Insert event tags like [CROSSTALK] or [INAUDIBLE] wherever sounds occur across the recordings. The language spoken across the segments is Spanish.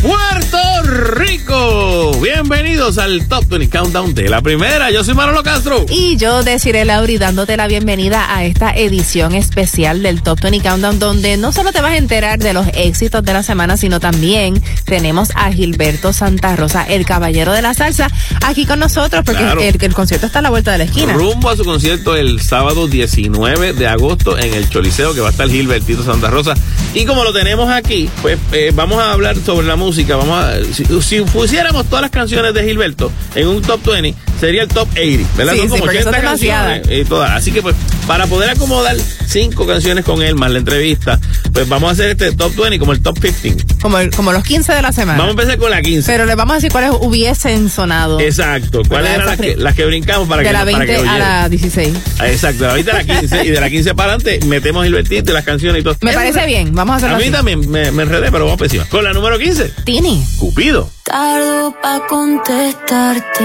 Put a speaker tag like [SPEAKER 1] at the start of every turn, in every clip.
[SPEAKER 1] Puerto Rico. Bienvenidos al Top 20 Countdown de la primera. Yo soy Manolo Castro.
[SPEAKER 2] Y yo, Desiree Lauri, dándote la bienvenida a esta edición especial del Top 20 Countdown, donde no solo te vas a enterar de los éxitos de la semana, sino también tenemos a Gilberto Santa Rosa, el caballero de la salsa, aquí con nosotros, porque
[SPEAKER 1] Claro.
[SPEAKER 2] el, el concierto está a la vuelta de la esquina.
[SPEAKER 1] Rumbo a su concierto el sábado 19 de agosto en el Choliseo, que va a estar Gilbertito Santa Rosa. Y como lo tenemos aquí, pues eh, vamos a hablar sobre la música. Vamos a, si, si pusiéramos todas las canciones de Gilberto en un top 20, sería el top 80, ¿verdad?
[SPEAKER 2] Sí,
[SPEAKER 1] Son
[SPEAKER 2] sí,
[SPEAKER 1] como
[SPEAKER 2] son
[SPEAKER 1] 80
[SPEAKER 2] demasiadas.
[SPEAKER 1] canciones y todas. Así que pues, para poder acomodar cinco canciones con él más la entrevista, pues vamos a hacer este top 20 como el top 15.
[SPEAKER 2] Como, el- como los 15 de la semana.
[SPEAKER 1] Vamos a empezar con la 15.
[SPEAKER 2] Pero les vamos a decir cuáles hubiesen sonado.
[SPEAKER 1] Exacto. ¿Cuáles eran las que, las que brincamos para
[SPEAKER 2] de
[SPEAKER 1] que
[SPEAKER 2] la
[SPEAKER 1] para
[SPEAKER 2] 20
[SPEAKER 1] que
[SPEAKER 2] a la 16.
[SPEAKER 1] Ah, Exacto, ahorita la 15 y de la 15 para adelante metemos Gilbertito y las canciones y todo.
[SPEAKER 2] Me
[SPEAKER 1] Es
[SPEAKER 2] parece bien, vamos a hacerlo
[SPEAKER 1] A mí
[SPEAKER 2] así.
[SPEAKER 1] también me, me enredé, pero vamos para encima. Con la número 15,
[SPEAKER 2] Tini.
[SPEAKER 1] Cupido.
[SPEAKER 3] Tardo pa' contestarte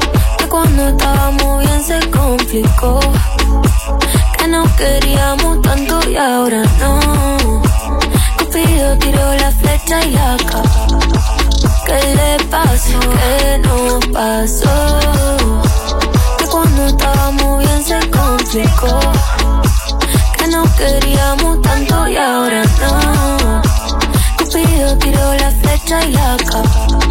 [SPEAKER 3] Cuando estábamos bien se complicó. Que nos queríamos tanto y ahora no. Cupido tiró la flecha y acá. ¿Qué le pasó? ¿Qué nos pasó? Que cuando estábamos bien se complicó. Que nos queríamos tanto y ahora no. Cupido tiró la flecha y acá.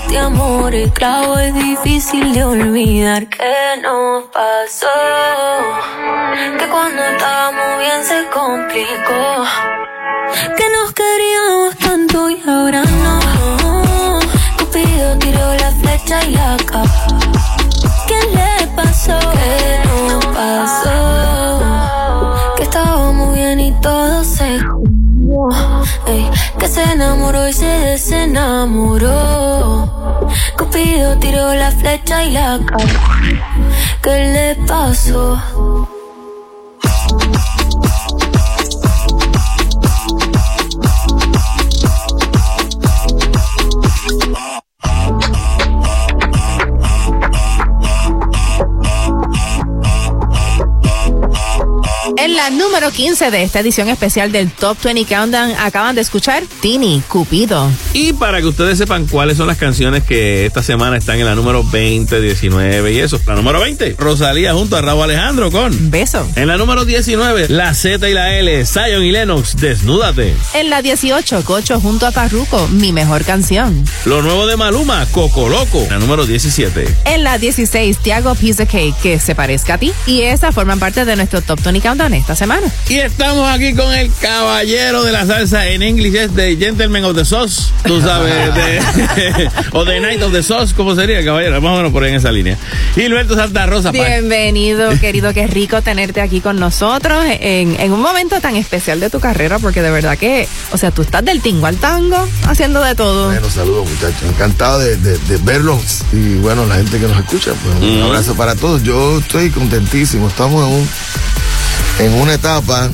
[SPEAKER 3] este amor esclavo es difícil de olvidar. ¿Qué nos pasó? Que cuando estábamos bien se complicó. Que nos queríamos tanto y ahora no. Cupido tiró la flecha y acá. ¿Qué le pasó? ¿Qué nos pasó? Que estábamos bien y todo se Ey, que se enamoró y se desenamoró. Cupido tiró la flecha y la cara. ¿Qué le pasó?
[SPEAKER 2] En la número 15 de esta edición especial del Top 20 Countdown acaban de escuchar Tini, Cupido.
[SPEAKER 1] Y para que ustedes sepan cuáles son las canciones que esta semana están en la número 20, 19 y eso. La número 20, Rosalía junto a Raúl Alejandro con.
[SPEAKER 2] Beso.
[SPEAKER 1] En la número 19, la Z y la L, Zion y Lennox, Desnúdate.
[SPEAKER 2] En la 18, Cocho junto a Parruco, mi mejor canción.
[SPEAKER 1] Lo nuevo de Maluma, Coco Loco. La número 17.
[SPEAKER 2] En la 16, Tiago Piece of Cake, que se parezca a ti. Y esas forman parte de nuestro Top 20 Countdown esta semana.
[SPEAKER 1] Y estamos aquí con el caballero de la salsa en inglés, es de Gentleman of the Sauce, tú sabes, de, [LAUGHS] o de Night of the Sauce, ¿cómo sería, caballero? Más o menos por ahí en esa línea. Gilberto Santa Rosa,
[SPEAKER 2] Bienvenido, [LAUGHS] querido, qué rico tenerte aquí con nosotros en, en un momento tan especial de tu carrera, porque de verdad que, o sea, tú estás del tingo al tango, haciendo de todo.
[SPEAKER 4] Bueno, saludos muchachos. Encantado de, de- de verlos y bueno, la gente que nos escucha, pues un abrazo para todos. Yo estoy contentísimo. Estamos en, un, en una etapa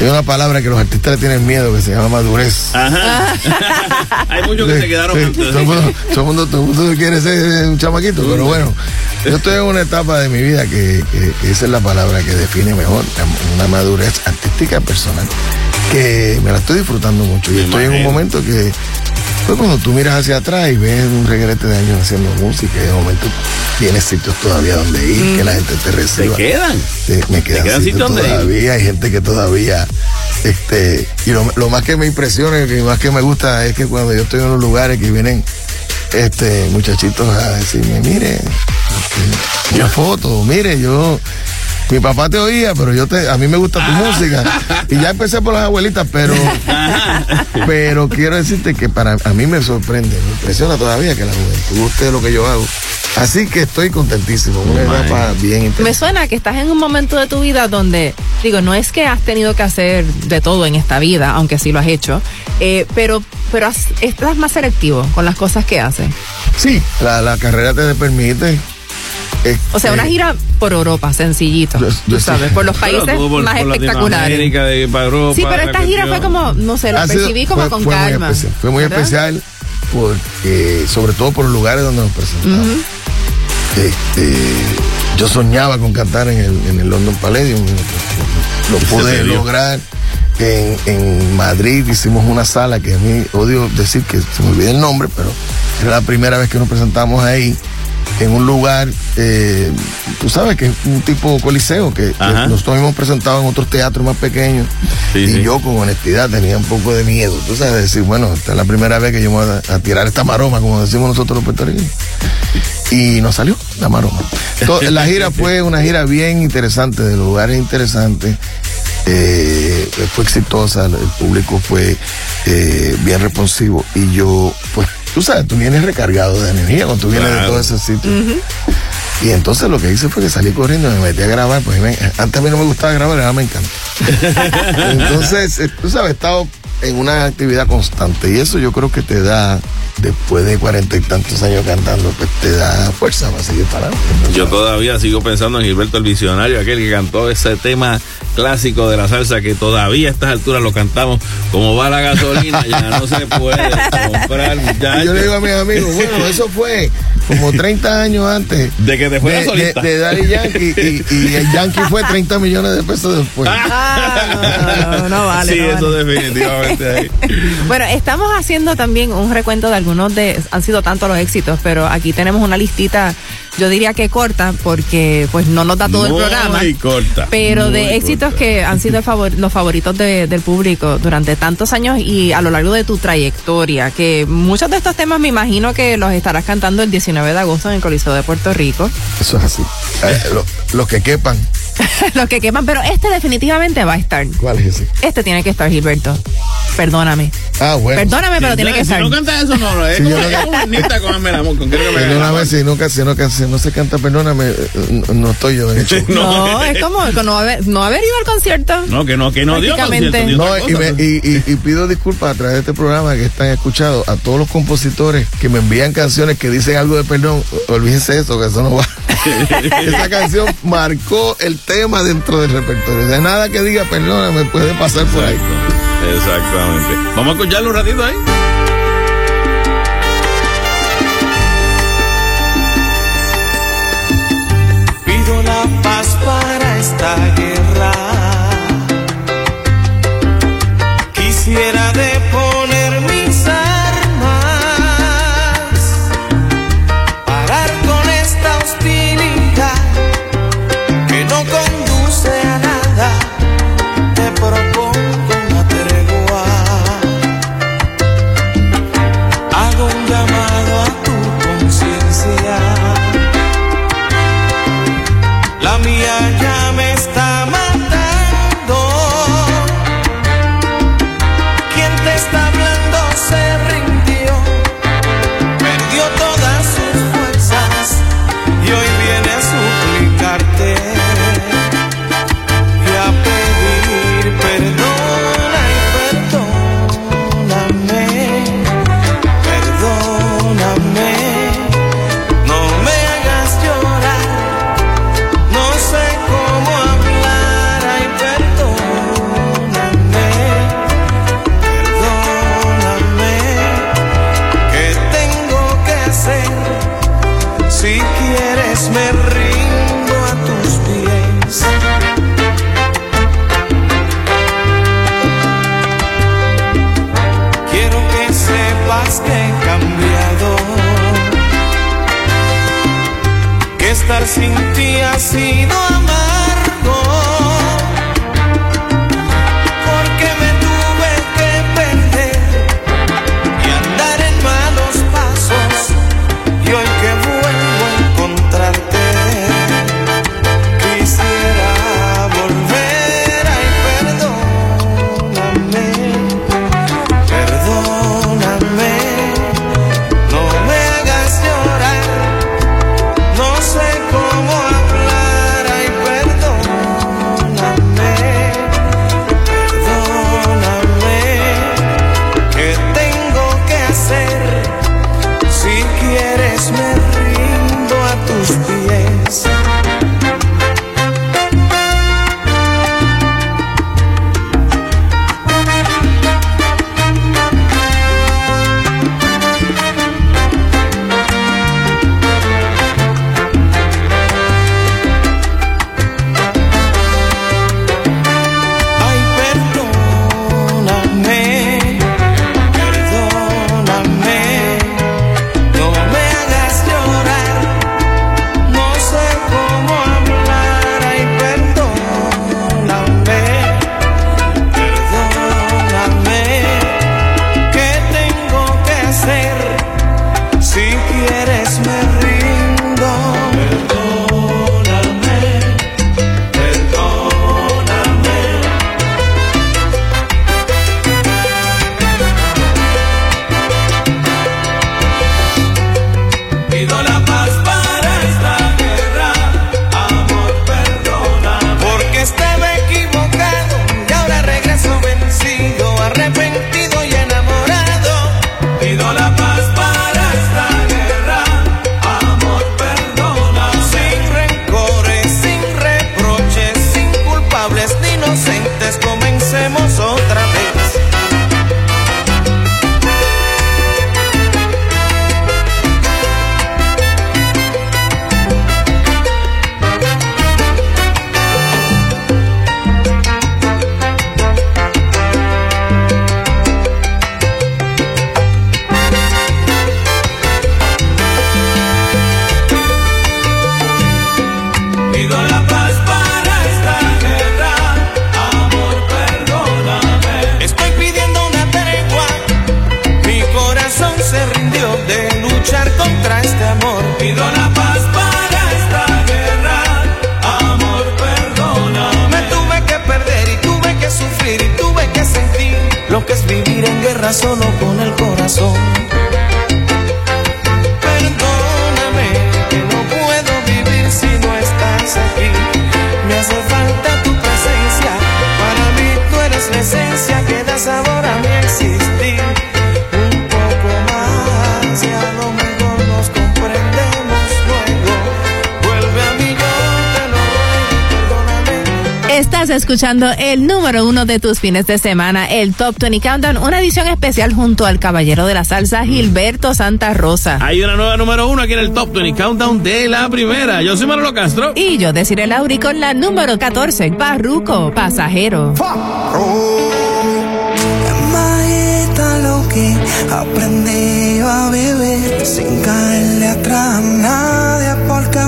[SPEAKER 4] Hay una palabra que los artistas le tienen miedo que se llama madurez.
[SPEAKER 1] Ajá. [LAUGHS] Hay muchos que se quedaron
[SPEAKER 4] Sí, todo, el mundo, todo, el mundo, todo el mundo quiere ser un chamaquito, pero bueno, yo estoy en una etapa de mi vida que, que- que esa es la palabra que define mejor, una madurez artística personal, que me la estoy disfrutando mucho. Y estoy en un momento que, pues cuando tú miras hacia atrás y ves un regrete de años haciendo música, y de momento tienes sitios todavía donde ir, que la gente te reciba.
[SPEAKER 1] quedan.
[SPEAKER 4] Sí, me quedan,
[SPEAKER 1] quedan
[SPEAKER 4] sitios todavía, hay gente que todavía, este, y lo, lo más que me impresiona y lo más que me gusta es que cuando yo estoy en los lugares que vienen, este, muchachitos a decirme, mire, este, una foto, mire, yo, mi papá te oía, pero yo te, a mí me gusta tu música, y ya empecé por las abuelitas, pero, pero quiero decirte que para, a mí me sorprende, me impresiona todavía que la juventud guste lo que yo hago. Así que estoy contentísimo, una
[SPEAKER 1] Oh,
[SPEAKER 4] etapa bien interesante.
[SPEAKER 2] Me suena que estás en un momento de tu vida donde, digo, no es que has tenido que hacer de todo en esta vida, aunque sí lo has hecho, eh, pero, pero has- estás más selectivo con las cosas que haces.
[SPEAKER 4] Sí, la, la carrera te permite.
[SPEAKER 2] O sea,
[SPEAKER 4] este,
[SPEAKER 2] una gira por Europa, sencillito,
[SPEAKER 4] Yo-
[SPEAKER 2] tú
[SPEAKER 4] yo sí.
[SPEAKER 2] sabes, por los [LAUGHS] países
[SPEAKER 1] por-
[SPEAKER 2] más
[SPEAKER 1] por
[SPEAKER 2] espectaculares.
[SPEAKER 1] Latinoamérica, de, para Europa,
[SPEAKER 2] Sí, pero esta gira fue como, no sé, lo
[SPEAKER 4] ha sido-
[SPEAKER 2] percibí como
[SPEAKER 4] fue-
[SPEAKER 2] con
[SPEAKER 4] fue muy
[SPEAKER 2] calma.
[SPEAKER 4] especial, fue muy
[SPEAKER 2] ¿verdad?
[SPEAKER 4] especial porque, sobre todo por los lugares donde nos presentamos. Este, yo soñaba con cantar en el, en el London Palladium. Lo pude lograr. En, en Madrid hicimos una sala que a mí odio decir que se me olvida el nombre, pero era la primera vez que nos presentamos ahí en un lugar, eh, tú sabes que es un tipo coliseo que, que nosotros hemos presentado en otros teatros más pequeños
[SPEAKER 1] Sí,
[SPEAKER 4] y
[SPEAKER 1] sí.
[SPEAKER 4] yo con honestidad tenía un poco de miedo, tú sabes, decir, bueno, esta es la primera vez que yo me voy a, a tirar esta maroma, como decimos nosotros los puertorriqueños. Y nos salió la maroma. To- la gira fue una gira bien interesante, de lugares interesantes. eh, fue exitosa, el público fue eh, bien responsivo y yo, pues, tú sabes, tú vienes recargado de energía cuando tú vienes de
[SPEAKER 1] Claro.
[SPEAKER 4] todo ese sitio. Y entonces lo que hice fue que salí corriendo y me metí a grabar, pues me- antes a mí no me gustaba grabar, ahora me encanta. [LAUGHS] entonces, eh, tú sabes, he estado en una actividad constante y eso yo creo que te da, después de cuarenta y tantos años cantando, pues te da fuerza para seguir para adelante.
[SPEAKER 1] Yo todavía sigo pensando en Gilberto el Visionario, aquel que cantó ese tema clásico de la salsa que todavía a estas alturas lo cantamos. Como va la gasolina, ya no se puede comprar,
[SPEAKER 4] yo le digo a mis amigos, bueno, [LAUGHS] eso fue como 30 años antes
[SPEAKER 1] De que te fuera
[SPEAKER 4] de, de,
[SPEAKER 1] solista.
[SPEAKER 4] de Daddy Yankee y, y el Yankee fue 30 millones de pesos después.
[SPEAKER 2] Ah, no, no, no vale.
[SPEAKER 1] sí,
[SPEAKER 2] no
[SPEAKER 1] eso
[SPEAKER 2] vale.
[SPEAKER 1] definitivamente ahí. [LAUGHS]
[SPEAKER 2] Bueno, estamos haciendo también un recuento de algunos de, han sido tantos los éxitos, pero aquí tenemos una listita, yo diría que corta, porque pues no nos da todo el
[SPEAKER 1] Muy
[SPEAKER 2] programa.
[SPEAKER 1] corta.
[SPEAKER 2] Pero de éxitos
[SPEAKER 1] corta.
[SPEAKER 2] que han sido favor- los favoritos de- del público durante tantos años y a lo largo de tu trayectoria, que muchos de estos temas me imagino que los estarás cantando el 19 de agosto en el Coliseo de Puerto Rico.
[SPEAKER 4] Eso es así. Eh, lo- los que quepan, [LAUGHS]
[SPEAKER 2] los que queman, pero este definitivamente va a estar.
[SPEAKER 4] ¿cuál es ese?
[SPEAKER 2] Este tiene que estar, Gilberto. Perdóname.
[SPEAKER 4] Ah, bueno.
[SPEAKER 2] Perdóname, pero tiene que
[SPEAKER 1] si
[SPEAKER 2] estar.
[SPEAKER 1] no canta eso, no, no. Es
[SPEAKER 4] Sí,
[SPEAKER 1] como
[SPEAKER 4] yo no-
[SPEAKER 1] con Amel Amor, con quiero que me
[SPEAKER 4] Perdóname si no, si no, si no se canta, perdóname, eh, no, no estoy yo en el [LAUGHS] show.
[SPEAKER 2] No, es como no haber, no haber ido al concierto.
[SPEAKER 1] No, que no, que no dio
[SPEAKER 2] Prácticamente.
[SPEAKER 1] concierto, dio
[SPEAKER 4] No, y, me- y- y- y pido disculpas a través de este programa que están escuchados a todos los compositores que me envían canciones que dicen algo de perdón. Olvídense eso, que eso no va. [LAUGHS] Esa canción marcó el tema dentro del repertorio. De nada que diga perdón, me puede pasar por ahí.
[SPEAKER 1] Exacto, exactamente. Vamos a escucharlo un ratito ahí.
[SPEAKER 5] Pido la paz para esta guerra. Quisiera sing Estás
[SPEAKER 2] escuchando el número uno de tus fines de semana, el Top 20 Countdown, una edición especial junto al caballero de la salsa, Gilberto Santa Rosa.
[SPEAKER 1] Hay una nueva número uno aquí en el Top 20 Countdown de la primera. Yo soy Manolo Castro.
[SPEAKER 2] Y yo, Desiree Lauri, con la número 14, Barruco, pasajero.
[SPEAKER 6] aprendí a vivir sin caerle atrás a nadie porque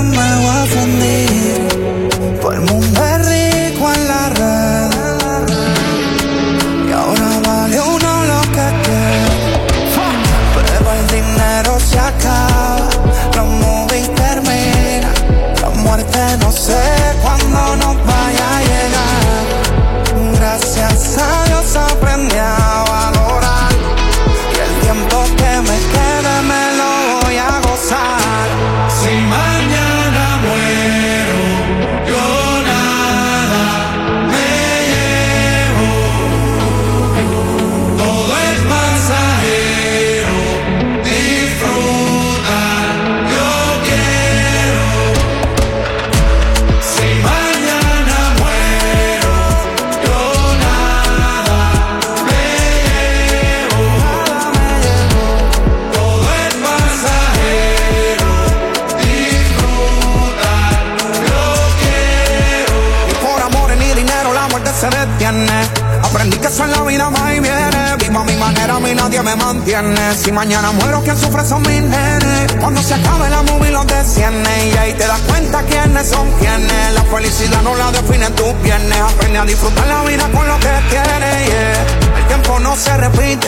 [SPEAKER 5] Si mañana muero,
[SPEAKER 7] quien sufre son mis nenes. Cuando se acabe la movie los desciende. Y ahí te das cuenta quiénes son quienes. La felicidad no la define tus piernas. Aprende a disfrutar la vida con lo que tienes. Yeah. El tiempo no se repite.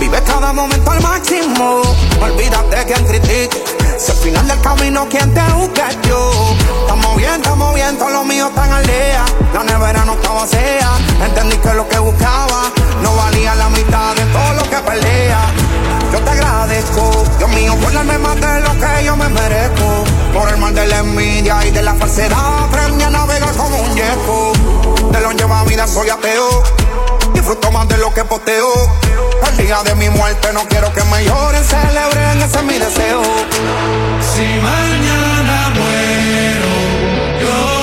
[SPEAKER 7] Vive cada momento al máximo. Olvídate quien critique. Si al final del camino quien te busca yo. Estamos bien, estamos bien, todos los míos están al día. La nevera no estaba vacía. Entendí que lo que buscaba no valía la mitad de todo lo que perdía. Yo te agradezco, Dios mío, por darme más de lo que yo me merezco. Por el mal de la envidia y de la falsedad, aprendí a navegar como un yeco. De lo lleva vida soy ateo. Disfruto más de lo que posteo. El día de mi muerte no quiero que me lloren, celebren, ese es mi deseo.
[SPEAKER 6] Si mañana muero, yo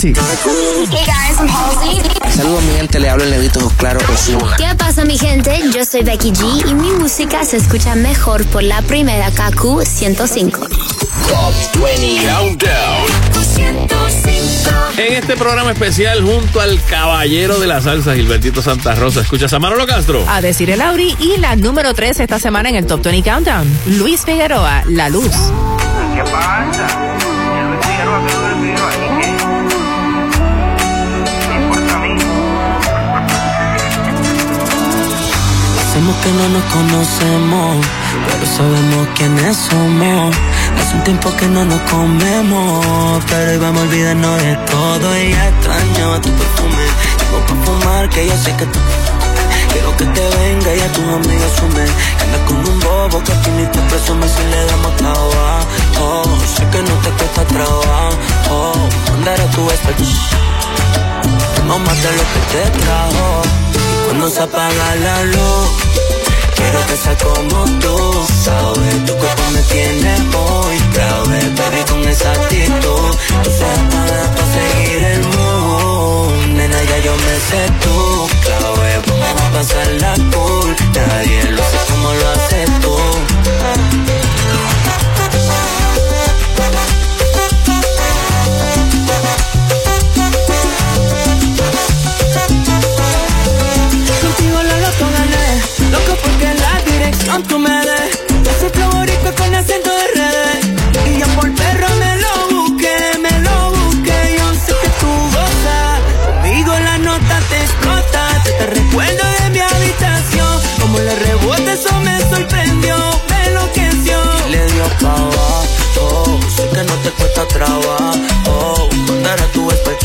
[SPEAKER 1] Dice así.
[SPEAKER 8] Hey guys, I'm Halsey.
[SPEAKER 9] Saludos mi gente, le hablo el negrito Claro Osuna.
[SPEAKER 8] ¿Qué pasa mi gente? Yo soy Becky G y mi música se escucha mejor por la primera KQ 105.
[SPEAKER 9] Top 20 Countdown.
[SPEAKER 8] 105.
[SPEAKER 1] En este programa especial junto al caballero de la salsa, Gilbertito Santa Rosa. ¿Escuchas a Manolo Castro?
[SPEAKER 2] A decir el Auri y la número 3 esta semana en el Top 20 Countdown. Luis Figueroa, La Luz.
[SPEAKER 10] ¿Qué pasa? Que
[SPEAKER 11] no nos conocemos, pero sabemos quiénes somos. Hace un tiempo que no nos comemos, pero hoy vamos a de todo. Y ya extrañaba tu perfume. Tengo pa' fumar, que yo sé que tú. Quiero que te venga y a tus amigos sume. Que andas con un bobo que tú ni te presume si le damos trabajo. Sé que no te cuesta trabajo. Mandar a tu espejo. Tengo más de lo que te trajo. Y cuando se apaga la luz, quiero que sea como tú. Sabes, tu cuerpo me tiene muy grave, baby, con esa actitud. Tú seas para pa' seguir el mood. Nena, ya yo me sé tú, clave. Vamos a pasarla cool. Nadie lo hace como lo haces.
[SPEAKER 7] Loco porque la dirección tú me des. Ese flow boricua con acento de redes. Y yo por perro me lo busqué, me lo busqué. Yo sé que tú gozas, conmigo la nota te explota. Te, te recuerdo de mi habitación, como le rebota eso me sorprendió, me enloqueció.
[SPEAKER 11] Y le dio pa' abajo, sé que no te cuesta trabajo. Mandar a tu espejo.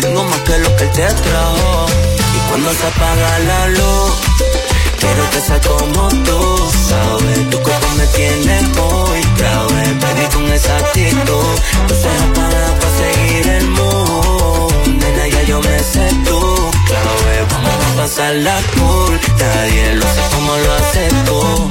[SPEAKER 11] Tengo más que lo que él te trajo. Cuando se apaga la luz, quiero que sea como tú, sabes. Tu cuerpo me tiene muy clave, baby, con esa actitud. Tú se apaga para seguir el mood. Nena, ya yo me sé tú, clave. Vamos a pasar la cool, nadie lo hace como
[SPEAKER 2] lo haces tú.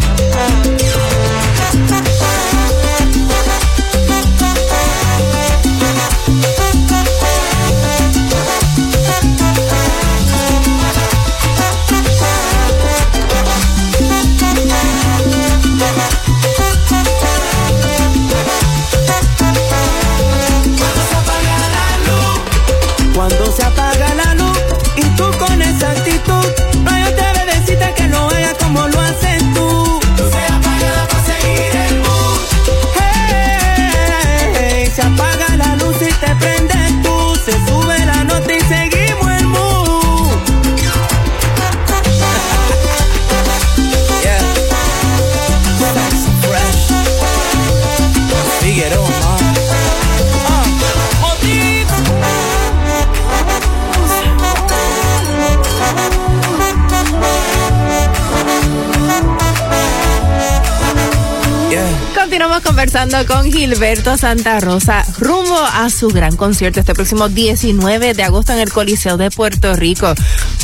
[SPEAKER 2] Gilberto Santa Rosa rumbo a su gran concierto este próximo 19 de agosto en el Coliseo de Puerto Rico.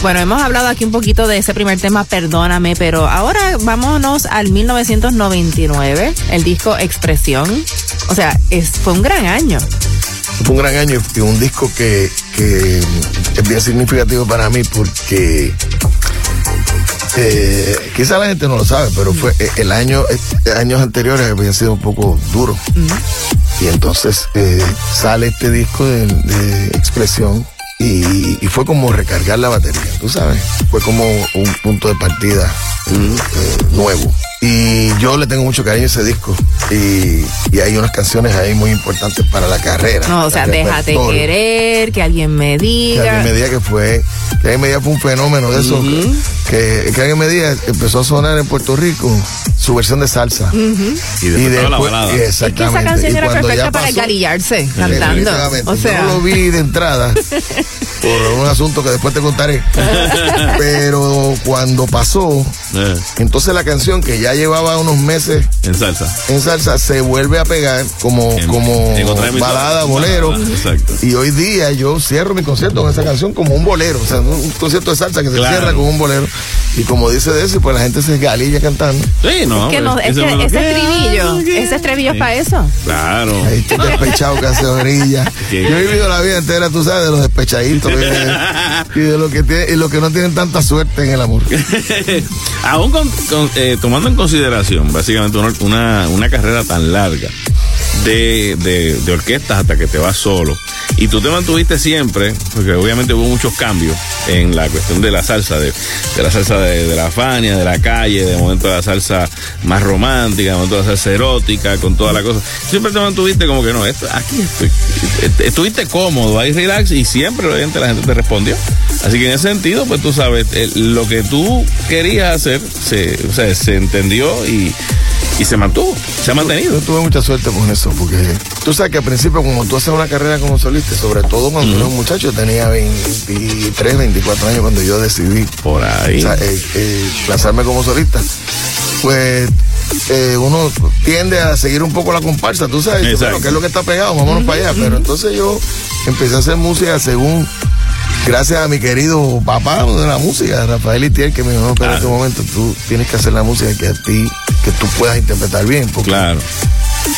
[SPEAKER 2] Bueno, hemos hablado aquí un poquito de ese primer tema, perdóname, pero ahora vámonos al 1999, el disco Expresión. O sea, fue un gran año.
[SPEAKER 4] Fue un gran año y un disco que, que es bien significativo para mí porque eh, quizá la gente no lo sabe, pero fue eh, el año, eh, años anteriores habían sido un poco duros. Y entonces eh, sale este disco de, de expresión y, y fue como recargar la batería, tú sabes. Fue como un punto de partida eh, nuevo. Y yo le tengo mucho cariño a ese disco. Y, y hay unas canciones ahí muy importantes para la carrera.
[SPEAKER 2] No, o sea, déjate
[SPEAKER 4] repertorio.
[SPEAKER 2] querer, que alguien me
[SPEAKER 4] Que
[SPEAKER 2] diga.
[SPEAKER 4] alguien me diga que fue, que alguien me diga fue un fenómeno de eso, que, que alguien me diga empezó a sonar en Puerto Rico su versión de salsa.
[SPEAKER 1] Y después toda la balada.
[SPEAKER 2] Es que
[SPEAKER 4] exactamente.
[SPEAKER 2] esa canción
[SPEAKER 4] Y
[SPEAKER 2] era perfecta para
[SPEAKER 4] pasó,
[SPEAKER 2] engalillarse cantando. O sea,
[SPEAKER 4] Yo no lo vi de entrada [LAUGHS] por un asunto que después te contaré. [LAUGHS] Pero cuando pasó,
[SPEAKER 1] Eh,
[SPEAKER 4] entonces la canción que ya llevaba unos meses
[SPEAKER 1] en salsa.
[SPEAKER 4] en salsa se vuelve a pegar como,
[SPEAKER 1] En-
[SPEAKER 4] como
[SPEAKER 1] en
[SPEAKER 4] balada, bolero.
[SPEAKER 1] Balada, exacto.
[SPEAKER 4] Y hoy día yo cierro mi concierto con esa canción como un bolero. O sea, un concierto de salsa que se
[SPEAKER 1] Claro.
[SPEAKER 4] cierra con un bolero. Y como dice Desi, pues la gente se galilla cantando.
[SPEAKER 1] Sí, no.
[SPEAKER 2] que no, es
[SPEAKER 1] ese
[SPEAKER 2] que
[SPEAKER 1] lo
[SPEAKER 2] estribillo,
[SPEAKER 1] lo
[SPEAKER 2] ese estribillo es para eso.
[SPEAKER 1] Claro.
[SPEAKER 4] Ahí estoy despechado que hace orilla. [LAUGHS]
[SPEAKER 1] Qué
[SPEAKER 4] Yo he vivido la vida entera, tú sabes, de los despechaditos [LAUGHS] y de los que tienen, y los que no tienen tanta suerte en el amor. [LAUGHS]
[SPEAKER 1] Aún con- con, eh, tomando en consideración, básicamente, una, una, carrera tan larga de, de, orquestas hasta que te vas solo. Y tú te mantuviste siempre, porque obviamente hubo muchos cambios en la cuestión de la salsa, de, la salsa de, la Fania, de la calle, de momento la salsa más romántica, de momento la salsa erótica, con toda la cosa. Siempre te mantuviste como que no, esto, aquí estoy. Estuviste cómodo, ahí relax, y siempre obviamente la gente te respondió. Así que en ese sentido, pues tú sabes, eh, lo que tú querías hacer, se, se entendió y, y se mantuvo, se ha mantenido.
[SPEAKER 4] Yo tuve mucha suerte con eso, porque tú sabes que al principio, como tú haces una carrera como solista, sobre todo cuando tú eres un muchacho, tenía 23, 24 años cuando yo decidí
[SPEAKER 1] Por ahí.
[SPEAKER 4] o sea, eh, eh, lanzarme como solista, pues eh, uno tiende a seguir un poco la comparsa, tú sabes, bueno, ¿qué es lo que está pegado? Vámonos para allá. Pero entonces yo empecé a hacer música según, gracias a mi querido papá de la música, Rafael Itier, que me dijo, no, pero en este momento tú tienes que hacer la música que a ti, que tú puedas interpretar bien. porque-
[SPEAKER 1] Claro.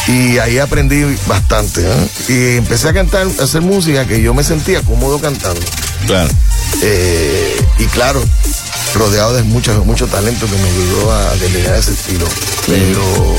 [SPEAKER 4] y ahí aprendí bastante. ¿eh? Y empecé a cantar, a hacer música que yo me sentía cómodo cantando.
[SPEAKER 1] Claro.
[SPEAKER 4] Eh, y claro, rodeado de mucho, mucho talento que me ayudó a delinear ese estilo. Pero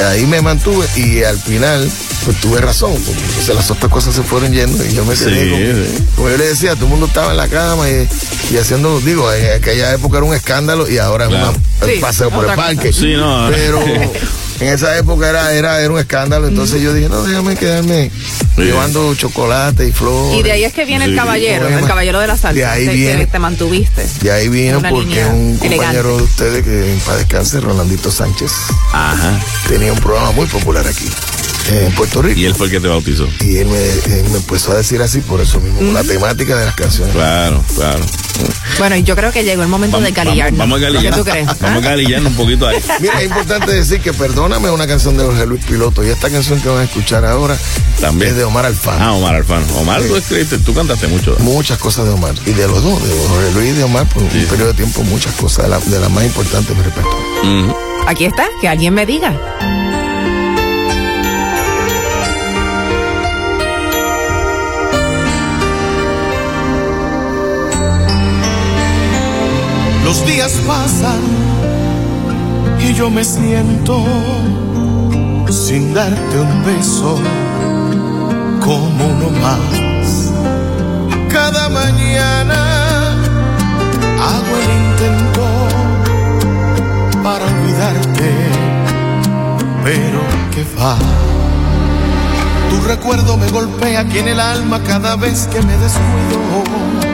[SPEAKER 4] eh, ahí me mantuve y al final, pues tuve razón. porque las otras cosas se fueron yendo y yo me quedé
[SPEAKER 1] Sí,
[SPEAKER 4] con-
[SPEAKER 1] sí.
[SPEAKER 4] como yo le decía, todo el mundo estaba en la cama y, y haciendo, digo, en aquella época era un escándalo y ahora
[SPEAKER 1] Claro.
[SPEAKER 4] es una-
[SPEAKER 2] Sí,
[SPEAKER 4] un paseo por el parque.
[SPEAKER 1] Sí, no.
[SPEAKER 4] Pero [LAUGHS] en esa época era, era, era un escándalo, entonces yo dije, no, déjame quedarme
[SPEAKER 1] Sí.
[SPEAKER 4] llevando chocolate y flores.
[SPEAKER 2] Y de ahí es que viene el caballero, el caballero de la salsa.
[SPEAKER 4] de ahí
[SPEAKER 2] que-
[SPEAKER 4] viene.
[SPEAKER 2] que te mantuviste.
[SPEAKER 4] De ahí vino porque un
[SPEAKER 2] elegante.
[SPEAKER 4] compañero de ustedes que en paz descanse, Rolandito Sánchez,
[SPEAKER 1] Ajá.
[SPEAKER 4] tenía un programa muy popular aquí.
[SPEAKER 12] En Puerto Rico.
[SPEAKER 1] Y él fue el que te bautizó.
[SPEAKER 12] Y él me, él me empezó a decir así por eso mismo, la temática de las canciones.
[SPEAKER 1] Claro, claro.
[SPEAKER 2] Bueno, y yo creo que llegó el momento de calillarnos.
[SPEAKER 1] Vamos, vamos a
[SPEAKER 2] ¿Qué
[SPEAKER 1] calillar.
[SPEAKER 2] tú crees?
[SPEAKER 1] Vamos a [LAUGHS] calillarnos un poquito ahí. [LAUGHS]
[SPEAKER 12] Mira, es importante decir que Perdóname es una canción de Jorge Luis Piloto y esta canción que van a escuchar ahora
[SPEAKER 1] También.
[SPEAKER 12] es de Omar Alfano.
[SPEAKER 1] Ah, Omar Alfano. Omar, tú escribiste, tú cantaste mucho.
[SPEAKER 12] Muchas cosas de Omar. Y de los dos, de Jorge Luis y de Omar, por un periodo de tiempo, muchas cosas. De, la- de las más importantes, mi respeto.
[SPEAKER 2] Aquí está, que alguien me diga.
[SPEAKER 4] Los días pasan y yo me siento sin darte un beso como uno más. Cada mañana hago el intento para olvidarte, pero que va. Tu recuerdo me golpea aquí en el alma cada vez que me descuido.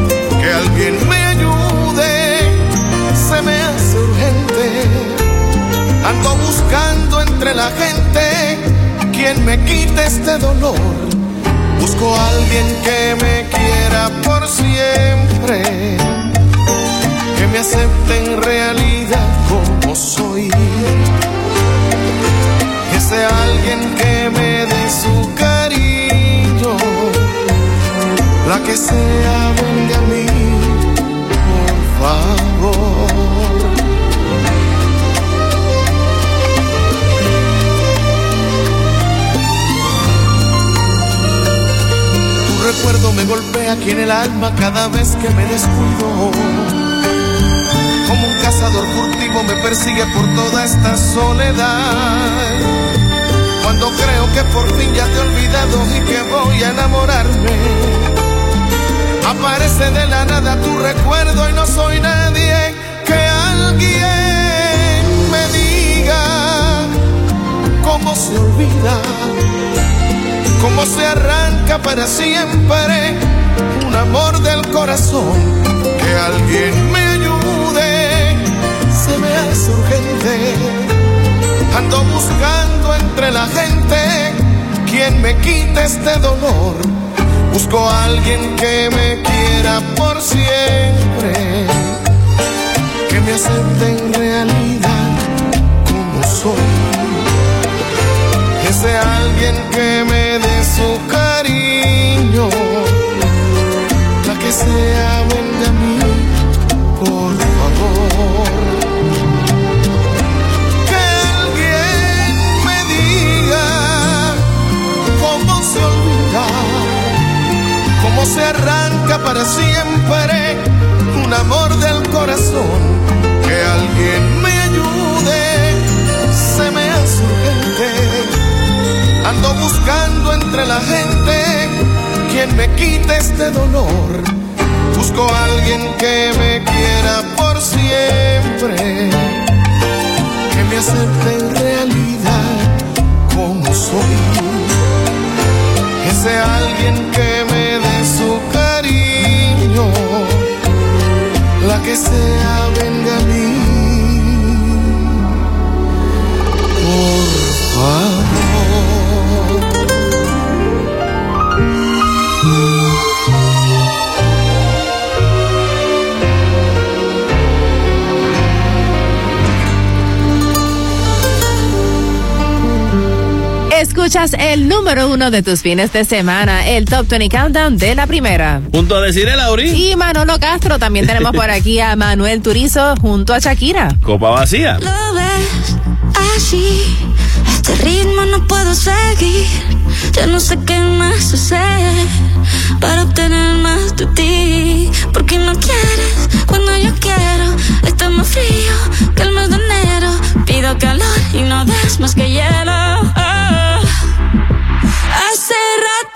[SPEAKER 4] Que alguien me ayude, se me hace urgente. Ando buscando entre la gente quien me quite este dolor. Busco a alguien que me quiera por siempre, que me acepte en realidad como soy. Que sea alguien que me dé su cariño, la que sea venga a mí, Tu recuerdo me golpea aquí en el alma cada vez que me descuido. Como un cazador furtivo me persigue por toda esta soledad. Cuando creo que por fin ya te he olvidado y que voy a enamorarme. Aparece de la nada tu recuerdo y no soy nadie. Que alguien me diga cómo se olvida cómo se arranca para siempre un amor del corazón. Que alguien me ayude, se me hace urgente. Ando buscando entre la gente quien me quite este dolor. Busco a alguien que me quiera por siempre, que me acepte en realidad como soy que sea alguien que me dé su cariño, la que sea venga a mí, por favor. Cómo se arranca para siempre un amor del corazón. Que alguien me ayude, se me hace urgente. Ando buscando entre la gente quien me quite este dolor. Busco a alguien que me quiera por siempre, que me acepte en realidad como soy. Sea alguien que me dé su cariño, la que sea venga a mí. Por favor.
[SPEAKER 2] Escuchas el número uno de tus fines de semana, el Top 20 Countdown de la primera.
[SPEAKER 1] Junto a decir el Lauri,
[SPEAKER 2] Y Manolo Castro, también tenemos por aquí a Manuel Turizo junto a Shakira.
[SPEAKER 1] copa vacía.
[SPEAKER 13] Lo ves así, este ritmo no puedo seguir. Ya no sé qué más hacer para obtener más de ti. Porque no quieres cuando yo quiero. Está más frío que el mes de enero. Pido calor y no das más que hielo.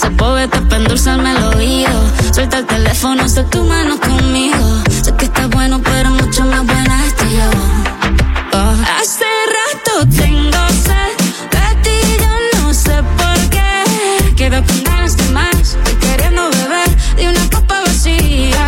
[SPEAKER 13] tiempo, vete para endulzarme el oído. Suelta el teléfono, sé tu mano conmigo. Sé que estás bueno, pero mucho más buena estoy yo. Oh. Hace rato tengo sed de ti, yo no sé por qué. Quedo con ganas de más, y queriendo beber de una copa vacía.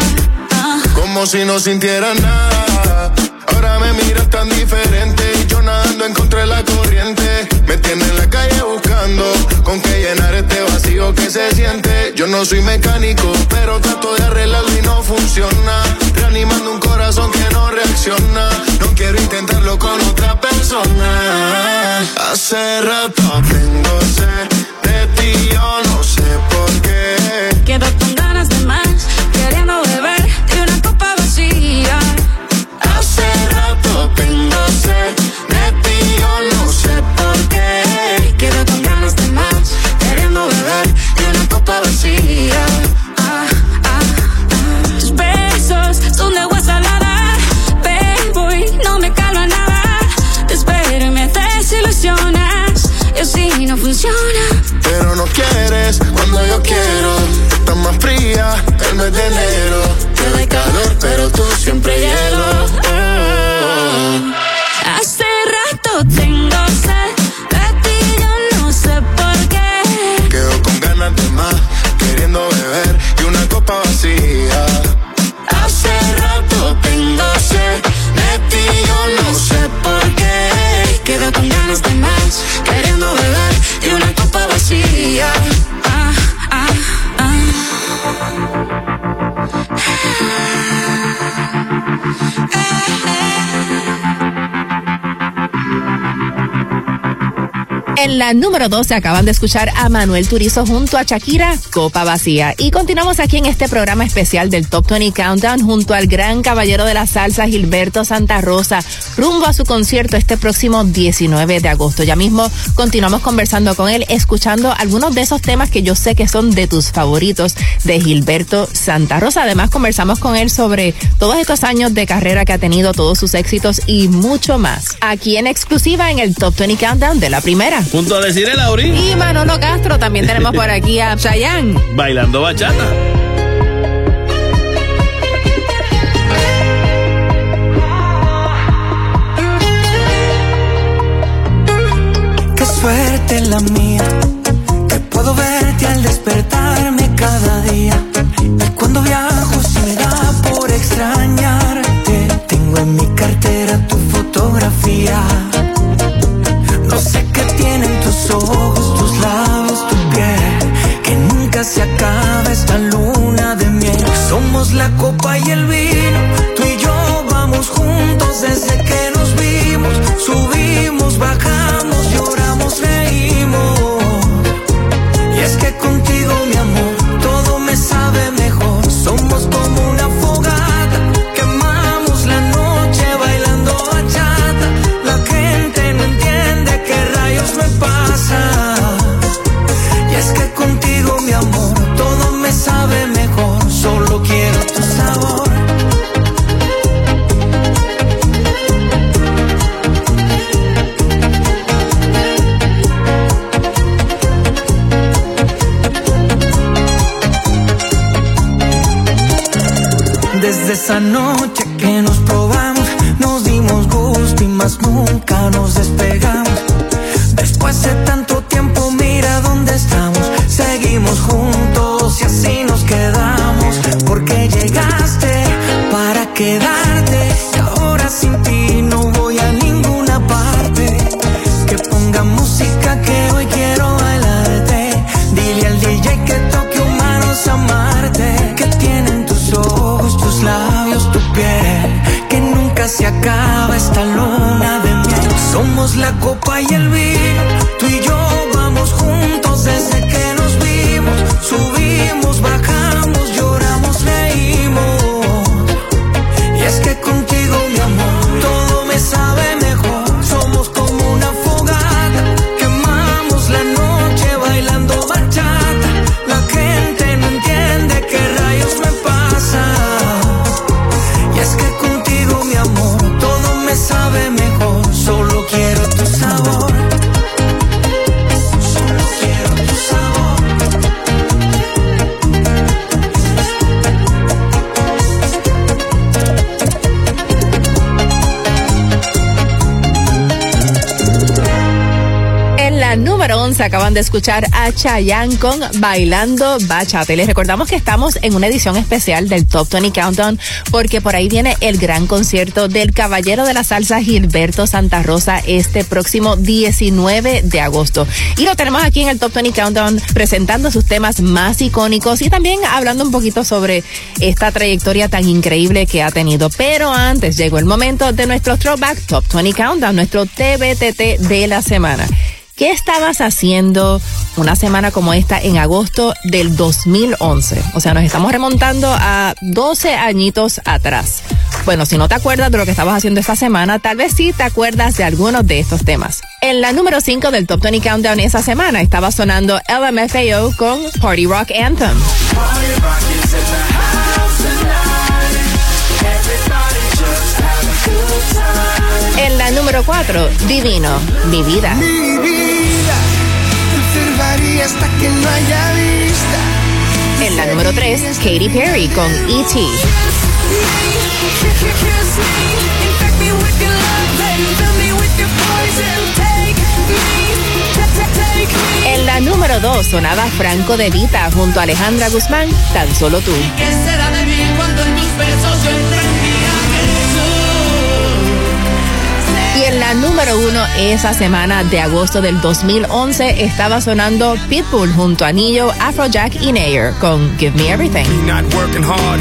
[SPEAKER 13] Ah.
[SPEAKER 14] Como si no sintiera nada. Ahora me miras tan diferente y yo nadando encontré la corriente. Me tiene en la calle buscando con qué llenar este vacío que se siente. Yo no soy mecánico, pero trato de arreglarlo y no funciona. Reanimando un corazón que no reacciona. No quiero intentarlo con otra persona. Hace rato tengo sed de ti, yo no sé por qué.
[SPEAKER 13] Quedo
[SPEAKER 14] mes de enero. Te doy calor, pero tú siempre hielo.
[SPEAKER 2] En la número 12 acaban de escuchar a Manuel Turizo junto a Shakira, Copa Vacía. Y continuamos aquí en este programa especial del Top 20 Countdown junto al gran caballero de la salsa Gilberto Santa Rosa, rumbo a su concierto este próximo 19 de agosto. Ya mismo continuamos conversando con él, escuchando algunos de esos temas que yo sé que son de tus favoritos de Gilberto Santa Rosa. Además, conversamos con él sobre todos estos años de carrera que ha tenido, todos sus éxitos y mucho más. Aquí en exclusiva en el Top 20 Countdown de la primera.
[SPEAKER 1] Junto a decir el Laurín.
[SPEAKER 2] Y Manolo Castro, también tenemos por aquí a Chayanne.
[SPEAKER 1] Bailando bachata.
[SPEAKER 6] Suerte la mía, que puedo verte al despertarme cada día. Y cuando viajo se me da por extrañarte. Tengo en mi cartera tu fotografía. No sé qué tienen tus ojos, tus labios, tu piel. Que nunca se acaba esta luna de miel. Somos la copa
[SPEAKER 2] acaban de escuchar a Chayanne con Bailando Bachata. Y les recordamos que estamos en una edición especial del Top 20 Countdown porque por ahí viene el gran concierto del Caballero de la Salsa Gilberto Santa Rosa este próximo 19 de agosto. Y lo tenemos aquí en el Top 20 Countdown presentando sus temas más icónicos y también hablando un poquito sobre esta trayectoria tan increíble que ha tenido. Pero antes llegó el momento de nuestro Throwback Top 20 Countdown, nuestro TBTT de la semana. ¿Qué estabas haciendo una semana como esta en agosto del 2011? O sea, nos estamos remontando a 12 añitos atrás. Bueno, si no te acuerdas de lo que estabas haciendo esta semana, tal vez sí te acuerdas de algunos de estos temas. En la número 5 del Top 20 Countdown esa semana estaba sonando LMFAO con Party Rock Anthem. En la número 4, Divino, Mi Vida.
[SPEAKER 5] Mi vida, hasta que no haya vista.
[SPEAKER 2] En la número 3, Katy Perry con E.T. En la número 2 sonaba Franco de Vita junto a Alejandra Guzmán, Tan Solo Tú.
[SPEAKER 6] ¿Qué será de mí cuando en tus besos yo
[SPEAKER 2] número 1 esa semana de agosto del 2011 estaba sonando Pitbull junto a Nillo, Afrojack y Nayer con Give Me Everything.
[SPEAKER 15] Not working hard.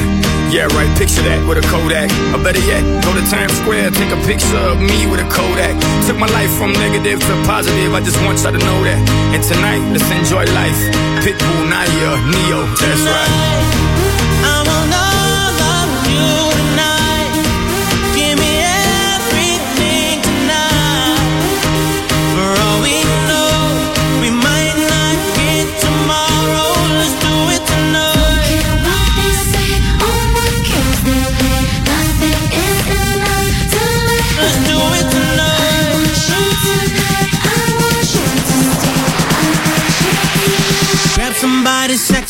[SPEAKER 15] Yeah, right. Picture that with a Kodak. Or better yet, go to Times Square, take a picture of me with a Kodak. Took my life from negative to positive. I just want y'all to know that. And tonight, let's enjoy life. Pitbull, Naya, Neo. That's right.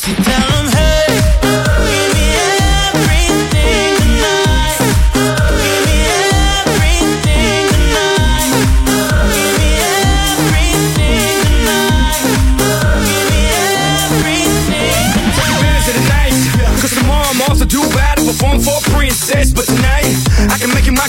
[SPEAKER 6] Tell them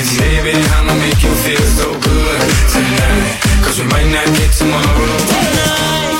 [SPEAKER 15] And baby, I'ma make you feel so good tonight. Cause we might not get tomorrow.
[SPEAKER 6] Give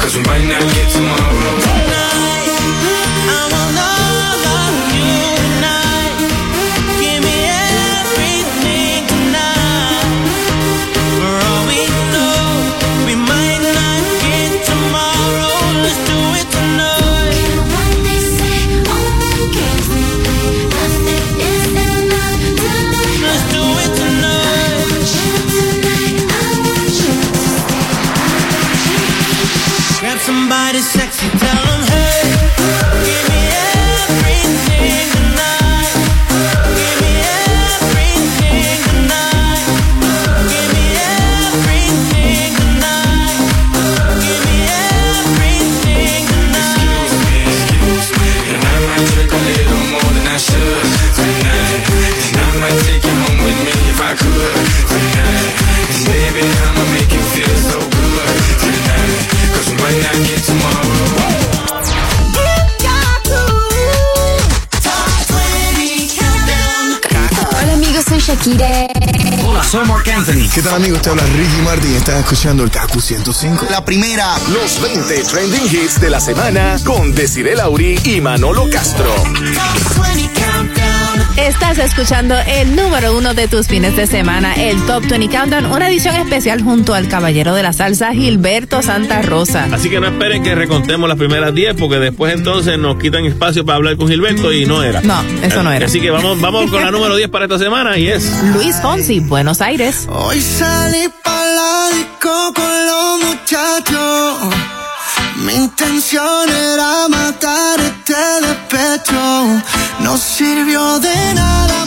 [SPEAKER 15] Cause we might not get tomorrow.
[SPEAKER 6] Give
[SPEAKER 5] somebody
[SPEAKER 8] say soy
[SPEAKER 16] Mark Anthony.
[SPEAKER 4] ¿Qué tal amigos? Te habla Ricky Martin y estás escuchando el KQ 105.
[SPEAKER 16] La primera.
[SPEAKER 17] Los 20 trending hits de la semana con Desiree Lauri y Manolo Castro.
[SPEAKER 2] Estás escuchando el número uno de tus fines de semana, el Top 20 Countdown, una edición especial junto al caballero de la salsa, Gilberto Santa Rosa.
[SPEAKER 1] Así que no esperen que recontemos las primeras 10 porque después entonces nos quitan espacio para hablar con Gilberto y no era.
[SPEAKER 2] No, eso no era.
[SPEAKER 1] Así que vamos, vamos con la número 10 para esta semana y es
[SPEAKER 2] Luis Fonsi, Buenos Aires.
[SPEAKER 6] Hoy salí para la disco con los muchachos. Mi intención era matar este despecho. No sirvió de nada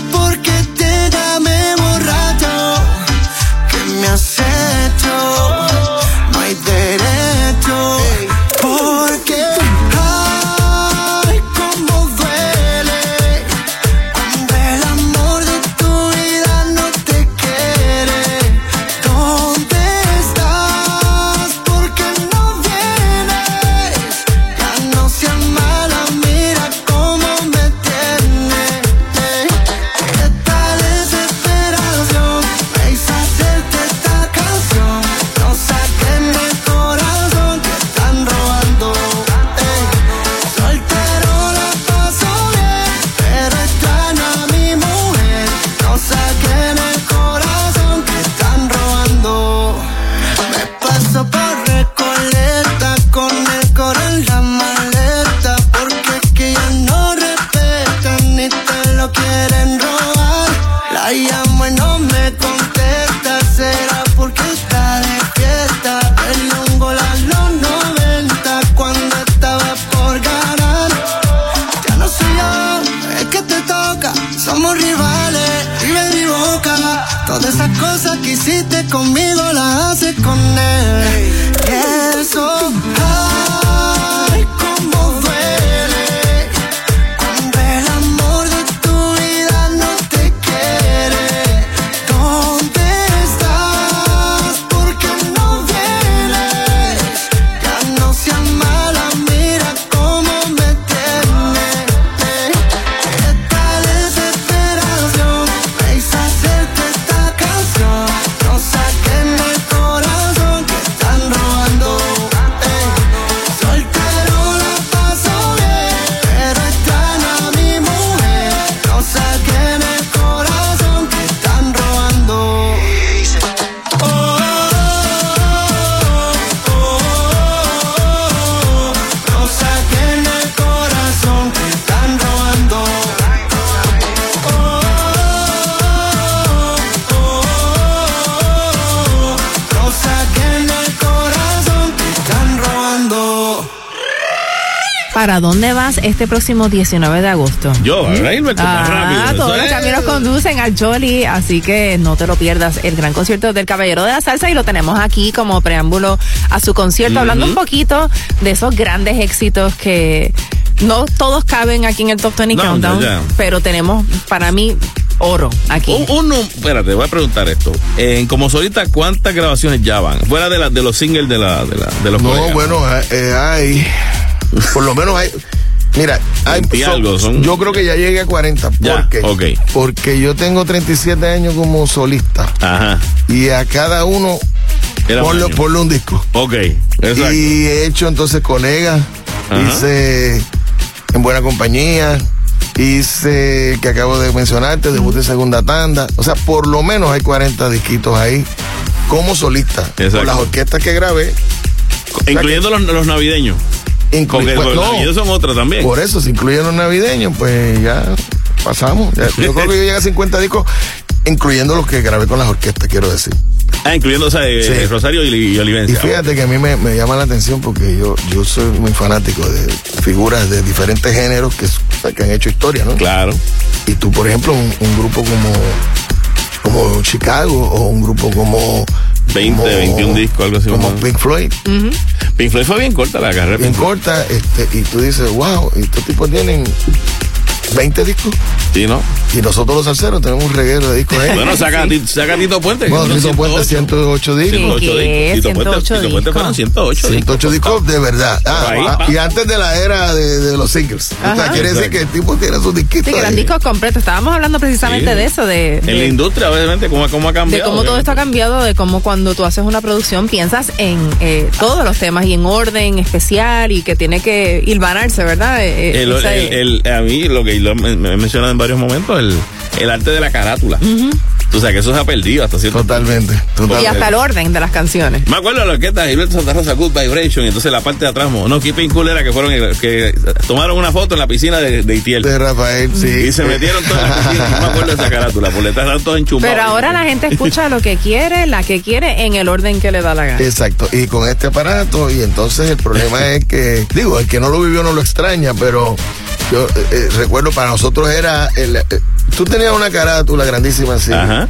[SPEAKER 2] ¿Para dónde vas este próximo 19 de agosto?
[SPEAKER 1] yo, ¿verdad, Gilberto? Más rápido.
[SPEAKER 2] Ah, todos
[SPEAKER 1] Eso
[SPEAKER 2] los caminos conducen al Jolly, así que no te lo pierdas. El gran concierto del Caballero de la Salsa y lo tenemos aquí como preámbulo a su concierto, hablando un poquito de esos grandes éxitos que no todos caben aquí en el Top 20
[SPEAKER 1] No,
[SPEAKER 2] Countdown, pero tenemos para mí oro aquí.
[SPEAKER 1] Un, un num- espérate, voy a preguntar esto. En como solita, ¿cuántas grabaciones ya van? Fuera de, la, de los singles de, la, de, la, de los
[SPEAKER 4] No,
[SPEAKER 1] colegas.
[SPEAKER 4] bueno, eh, hay. Por lo menos hay. Mira, hay.
[SPEAKER 1] 20 y
[SPEAKER 4] son-
[SPEAKER 1] algo, son-
[SPEAKER 4] yo creo que ya llegué a 40.
[SPEAKER 1] Ya,
[SPEAKER 4] ¿Por qué? Porque yo tengo 37 años como solista.
[SPEAKER 1] Ajá.
[SPEAKER 4] Y a cada uno.
[SPEAKER 1] Era un
[SPEAKER 4] Ponle, ponle un disco.
[SPEAKER 1] Ok, exacto.
[SPEAKER 4] Y he hecho entonces colegas. Hice En Buena Compañía. Hice que acabo de mencionarte, debut de segunda tanda. O sea, por lo menos hay 40 disquitos ahí como solista.
[SPEAKER 1] Exacto.
[SPEAKER 4] Con las orquestas que grabé.
[SPEAKER 1] Incluyendo los, los navideños. Porque
[SPEAKER 4] pues,
[SPEAKER 1] los navideños son otros también.
[SPEAKER 4] Por eso, si incluyen los navideños, pues ya pasamos. Ya- yo creo que yo llegué a 50 discos, incluyendo los que grabé con las orquestas, quiero decir.
[SPEAKER 1] Ah, incluyendo o sea,
[SPEAKER 4] Sí.
[SPEAKER 1] Rosario y, y
[SPEAKER 4] Y
[SPEAKER 1] Olivencia.
[SPEAKER 4] fíjate que a mí me, me llama la atención porque yo, yo soy muy fanático de figuras de diferentes géneros que, que han hecho historia, ¿no?
[SPEAKER 1] Claro.
[SPEAKER 4] Y tú, por ejemplo, un, un grupo como, como Chicago o un grupo como...
[SPEAKER 1] 20,
[SPEAKER 4] como-
[SPEAKER 1] 21 discos, algo así.
[SPEAKER 4] Como
[SPEAKER 1] como-
[SPEAKER 4] Pink Floyd,
[SPEAKER 1] Pink Floyd fue bien corta la carrera.
[SPEAKER 4] bien corta, este, y tú dices, wow, y estos tipos tienen 20 discos.
[SPEAKER 1] Sí, ¿no?
[SPEAKER 4] Y nosotros los salseros tenemos un reguero de discos. ¿eh?
[SPEAKER 1] Bueno, saca, saca Tito Puente.
[SPEAKER 4] Bueno, Tito Puente
[SPEAKER 1] 108.
[SPEAKER 4] 108 discos.
[SPEAKER 1] 108
[SPEAKER 2] ¿Qué?
[SPEAKER 1] discos. Tito Puente,
[SPEAKER 2] 108
[SPEAKER 1] Tito Puente
[SPEAKER 2] discos.
[SPEAKER 1] fueron 108 discos.
[SPEAKER 4] 108 discos de verdad. Ah,
[SPEAKER 1] Ahí,
[SPEAKER 4] ah, y antes de la era de, de los singles. o sea,
[SPEAKER 2] Ajá.
[SPEAKER 4] quiere decir que el tipo tiene sus disquitos.
[SPEAKER 2] Sí, que eran
[SPEAKER 4] ahí.
[SPEAKER 2] discos completos. Estábamos hablando precisamente
[SPEAKER 1] Sí.
[SPEAKER 2] de eso, de,
[SPEAKER 1] En la
[SPEAKER 2] de,
[SPEAKER 1] industria, obviamente, cómo, cómo ha
[SPEAKER 2] de
[SPEAKER 1] cambiado.
[SPEAKER 2] cómo todo esto ha cambiado, de cómo cuando tú haces una producción piensas en eh, todos los temas y en orden especial y que tiene que hilvanarse, ¿verdad? Eh, eh,
[SPEAKER 1] El,
[SPEAKER 2] ese-
[SPEAKER 1] el- el- a mí, lo que lo he mencionado en varios momentos, el, el arte de la carátula. O sea, que eso se ha perdido hasta cierto
[SPEAKER 4] Totalmente.
[SPEAKER 2] y
[SPEAKER 4] totalmente.
[SPEAKER 2] hasta el orden de las canciones.
[SPEAKER 1] Me acuerdo de la orquesta de Gilberto Santa Rosa, Good Vibration, y entonces la parte de atrás, no, Keeping Cool era que fueron, que tomaron una foto en la piscina de, de Itiel.
[SPEAKER 4] De Rafael, sí.
[SPEAKER 1] Y se metieron todos en la piscina. No me acuerdo de esa carátula, por detrás estaban todos enchumbados.
[SPEAKER 2] Pero ahora la gente escucha lo que quiere, la que quiere, en el orden que le da la gana.
[SPEAKER 4] Exacto, y con este aparato, y entonces el problema [LAUGHS] es que, digo, el que no lo vivió no lo extraña, pero yo eh, eh, recuerdo para nosotros era, el, eh, tú tenías una carátula grandísima así,
[SPEAKER 1] Ajá.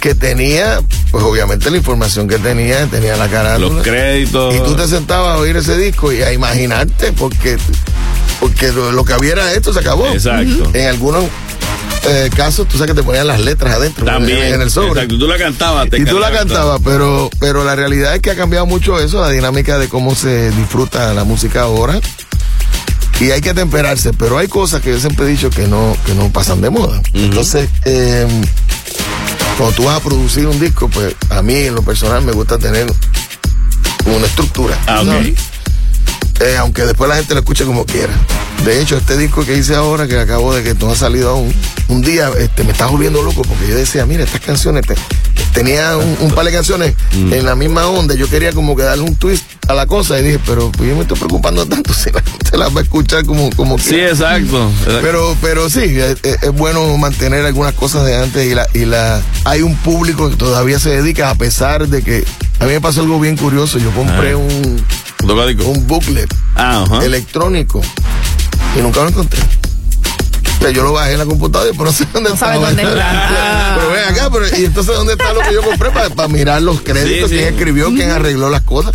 [SPEAKER 4] que tenía, pues obviamente la información que tenía, tenía la carátula.
[SPEAKER 1] Los créditos.
[SPEAKER 4] Y tú te sentabas a oír ese disco y a imaginarte, porque, porque lo, lo que había era esto, se acabó.
[SPEAKER 1] Exacto.
[SPEAKER 4] En algunos eh, casos, tú sabes que te ponían las letras adentro,
[SPEAKER 1] También.
[SPEAKER 4] en, en el sobre.
[SPEAKER 1] Exacto, tú la cantabas. te
[SPEAKER 4] Y tú la cantabas, pero, pero la realidad es que ha cambiado mucho eso, la dinámica de cómo se disfruta la música ahora. Y hay que temperarse, pero hay cosas que yo siempre he dicho que no, que no pasan de moda. Entonces, eh, cuando tú vas a producir un disco, pues a mí en lo personal me gusta tener una estructura.
[SPEAKER 1] Ah, ok.
[SPEAKER 4] ¿sabes? Eh, aunque después la gente lo escuche como quiera. De hecho, este disco que hice ahora, que acabo de que no ha salido aún, un día este, me estaba volviendo loco porque yo decía, mira, estas canciones, te- tenía un, un par de canciones
[SPEAKER 1] Mm.
[SPEAKER 4] en la misma onda, yo quería como que darle un twist a la cosa y dije, pero pues, yo me estoy preocupando tanto si la gente la va a escuchar como, como
[SPEAKER 1] Sí, exacto. exacto.
[SPEAKER 4] Pero, pero sí, es, bueno mantener algunas cosas de antes y la, y la hay un público que todavía se dedica a pesar de que a mí me pasó algo bien curioso. Yo compré
[SPEAKER 1] Ah.
[SPEAKER 4] un, un booklet
[SPEAKER 1] Ah,
[SPEAKER 4] electrónico y nunca lo encontré. Yo lo bajé en la computadora, pero no sé dónde
[SPEAKER 2] No
[SPEAKER 4] está.
[SPEAKER 2] sabes dónde está. Ah. [LAUGHS]
[SPEAKER 4] Pero ven acá, pero y entonces dónde está lo que yo compré para mirar los créditos,
[SPEAKER 1] Sí, sí.
[SPEAKER 4] quién escribió, quién arregló las cosas.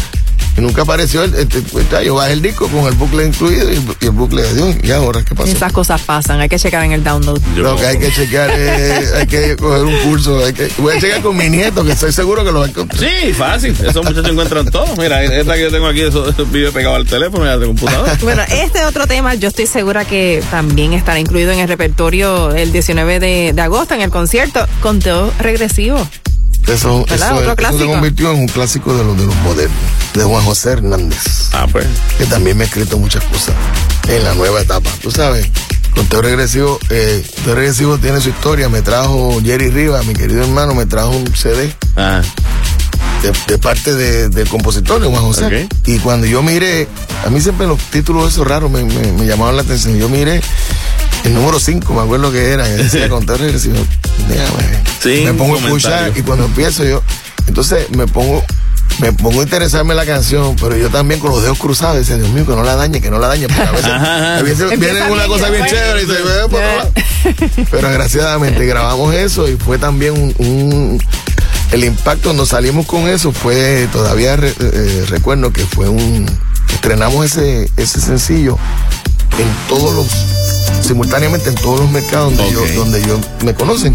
[SPEAKER 4] Y nunca apareció el, este, pues, ya, yo bajé el disco con el bucle incluido y, y el bucle de Dios. ¿Y ahora qué pasó?
[SPEAKER 2] Esas cosas pasan, hay que checar en el download.
[SPEAKER 1] Yo-
[SPEAKER 4] Lo que hay que chequear es, [LAUGHS] hay que coger un curso, hay que, voy a checar con mi nieto, que estoy seguro que lo va a encontrar.
[SPEAKER 1] Sí, fácil. Esos muchachos encuentran todo. Mira, esta que yo tengo aquí, eso, eso [LAUGHS] vive pegado al teléfono y al computador. [LAUGHS]
[SPEAKER 2] Bueno, este otro tema yo estoy segura que también estará incluido en el repertorio el 19 de, de agosto en el concierto Conteo Regresivo.
[SPEAKER 4] Eso, eso-
[SPEAKER 2] Otro
[SPEAKER 4] eso se convirtió en un clásico de los, de los modernos, de Juan José Hernández.
[SPEAKER 1] Ah, pues.
[SPEAKER 4] que también me ha escrito muchas cosas en la nueva etapa. Tú sabes, Conteo Regresivo, eh, Conteo Regresivo tiene su historia. Me trajo Jerry Rivas, mi querido hermano, me trajo un CD
[SPEAKER 1] Ah,
[SPEAKER 4] de, de parte de- del compositor de Juan José. Y cuando yo miré, a mí siempre los títulos esos raros me, me, me llamaban la atención. Yo miré el número 5, me acuerdo que era, y decía [LAUGHS] Conteo Regresivo.
[SPEAKER 1] Sí,
[SPEAKER 4] me pongo a escuchar y cuando empiezo yo, entonces me pongo, me pongo a interesarme en la canción, pero yo también con los dedos cruzados, decía, Dios mío, que no la dañe, que no la dañe, porque a veces, [LAUGHS]
[SPEAKER 1] Ajá, ajá.
[SPEAKER 4] a veces
[SPEAKER 2] Empieza
[SPEAKER 4] viene una cosa bien
[SPEAKER 2] después-
[SPEAKER 4] chévere y se ve lado. Pero [LAUGHS] desgraciadamente grabamos eso y fue también un, un- el impacto cuando salimos con eso fue todavía re- eh, recuerdo que fue un estrenamos ese ese sencillo en todos los simultáneamente en todos los mercados donde yo donde yo me conocen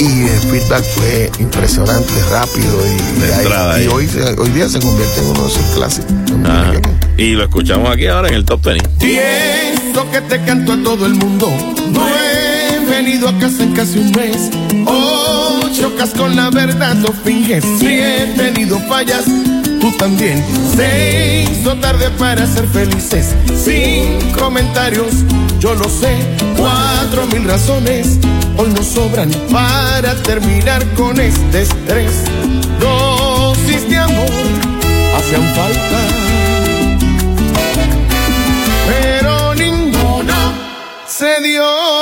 [SPEAKER 4] y el feedback fue impresionante rápido y, ahí- hoy hoy día se convierte en uno de esos clásicos.
[SPEAKER 1] Y lo escuchamos aquí ahora en el Top 20.
[SPEAKER 14] Y esto que te canto a todo el mundo. No he venido a casa en casi un mes. O chocas con la verdad o finges. Si he tenido fallas, tú también. Se hizo tarde para ser felices. Sin comentarios, yo lo sé. Cuatro mil razones hoy nos sobran para terminar con este estrés. Dosis de amor hacían falta pero ninguna se dio.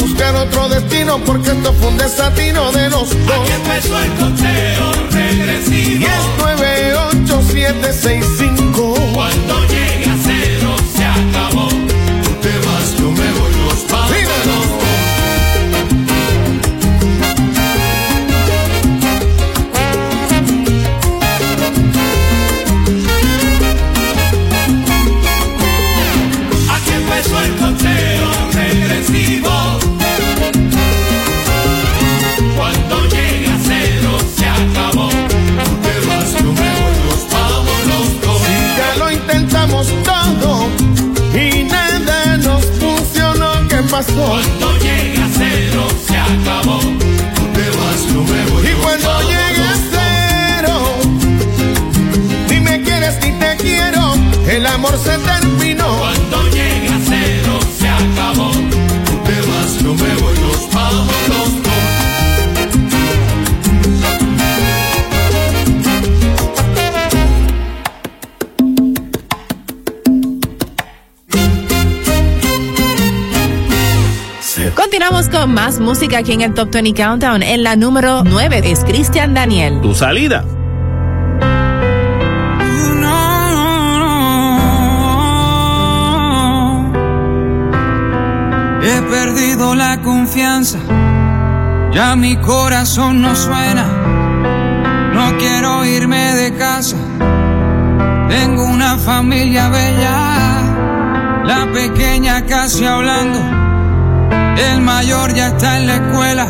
[SPEAKER 4] Buscar otro destino, porque esto fue un desatino de los dos.
[SPEAKER 18] Aquí empezó el conteo regresivo.
[SPEAKER 4] 10, 9, 8,
[SPEAKER 2] más música aquí en el Top 20 Countdown. En la número 9 es Cristian Daniel.
[SPEAKER 1] Tu salida.
[SPEAKER 19] He perdido la confianza, ya mi corazón no suena. No quiero irme de casa, tengo una familia bella, la pequeña casi hablando, el mayor ya está en la escuela.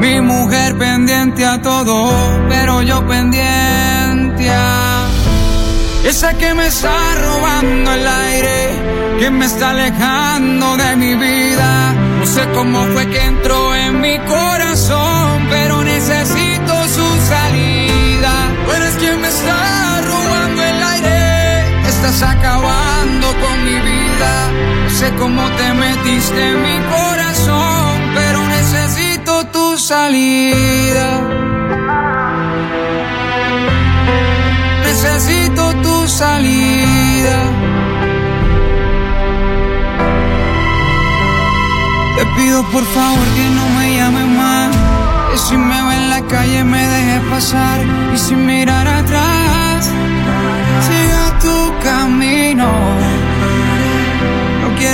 [SPEAKER 19] Mi mujer pendiente a todo, pero yo pendiente a esa que me está robando el aire, que me está alejando de mi vida. No sé cómo fue que entró en mi corazón, pero necesito su salida. Tú eres quien me está robando el aire, estás acabando con mi vida. Sé cómo te metiste en mi corazón, pero necesito tu salida. Necesito tu salida. Te pido por favor que no me llames más. Que si me ve en la calle me dejes pasar. Y sin mirar atrás,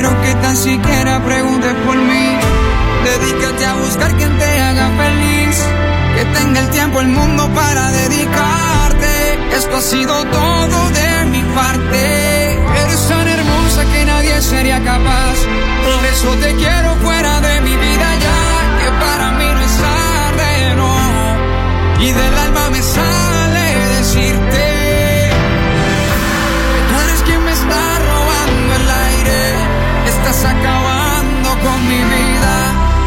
[SPEAKER 19] quiero que tan siquiera preguntes por mí. Dedícate a buscar quien te haga feliz. Que tenga el tiempo, el mundo para dedicarte. Esto ha sido todo de mi parte. Eres tan hermosa que nadie sería capaz. Por eso te quiero fuera de mi vida ya. Que para mí no es tarde, no. Y del alma me sale Acabando con mi vida.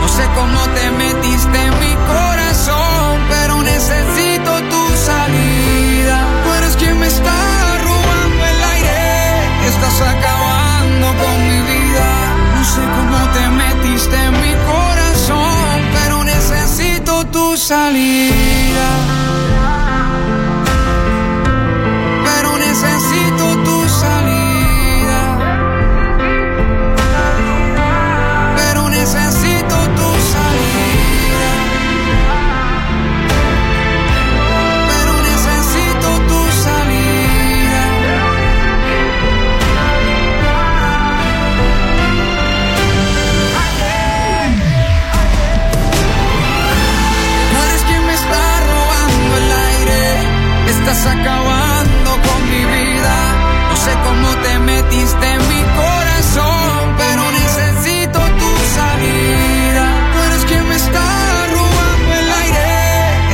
[SPEAKER 19] No sé cómo te metiste en mi corazón, pero necesito tu salida. Tú eres quien me está robando el aire. Estás acabando con mi vida. No sé cómo te metiste en mi corazón, pero necesito tu salida. Estás acabando con mi vida. No sé cómo te metiste en mi corazón, pero necesito tu salida. Tú eres quien me está robando el aire.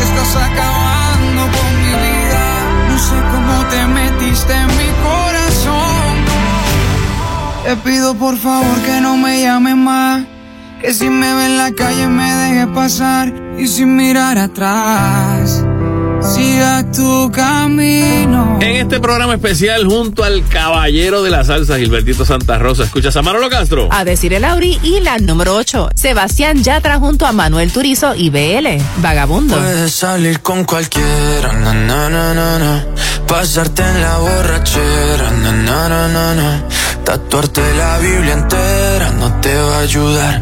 [SPEAKER 19] Estás acabando con mi vida. No sé cómo te metiste en mi corazón. Te pido por favor que no me llames más. Que si me ve en la calle me deje pasar y sin mirar atrás. Tu camino.
[SPEAKER 1] En este programa especial, junto al caballero de la salsa, Gilbertito Santa Rosa, escuchas a Manolo Castro.
[SPEAKER 2] A decir el Auri y la número 8. Sebastián Yatra junto a Manuel Turizo y BL. Vagabundo.
[SPEAKER 11] Puedes salir con cualquiera, na, na, na, na, na. Pasarte en la borrachera, na, na, na, na, na. Tatuarte la Biblia entera no te va a ayudar.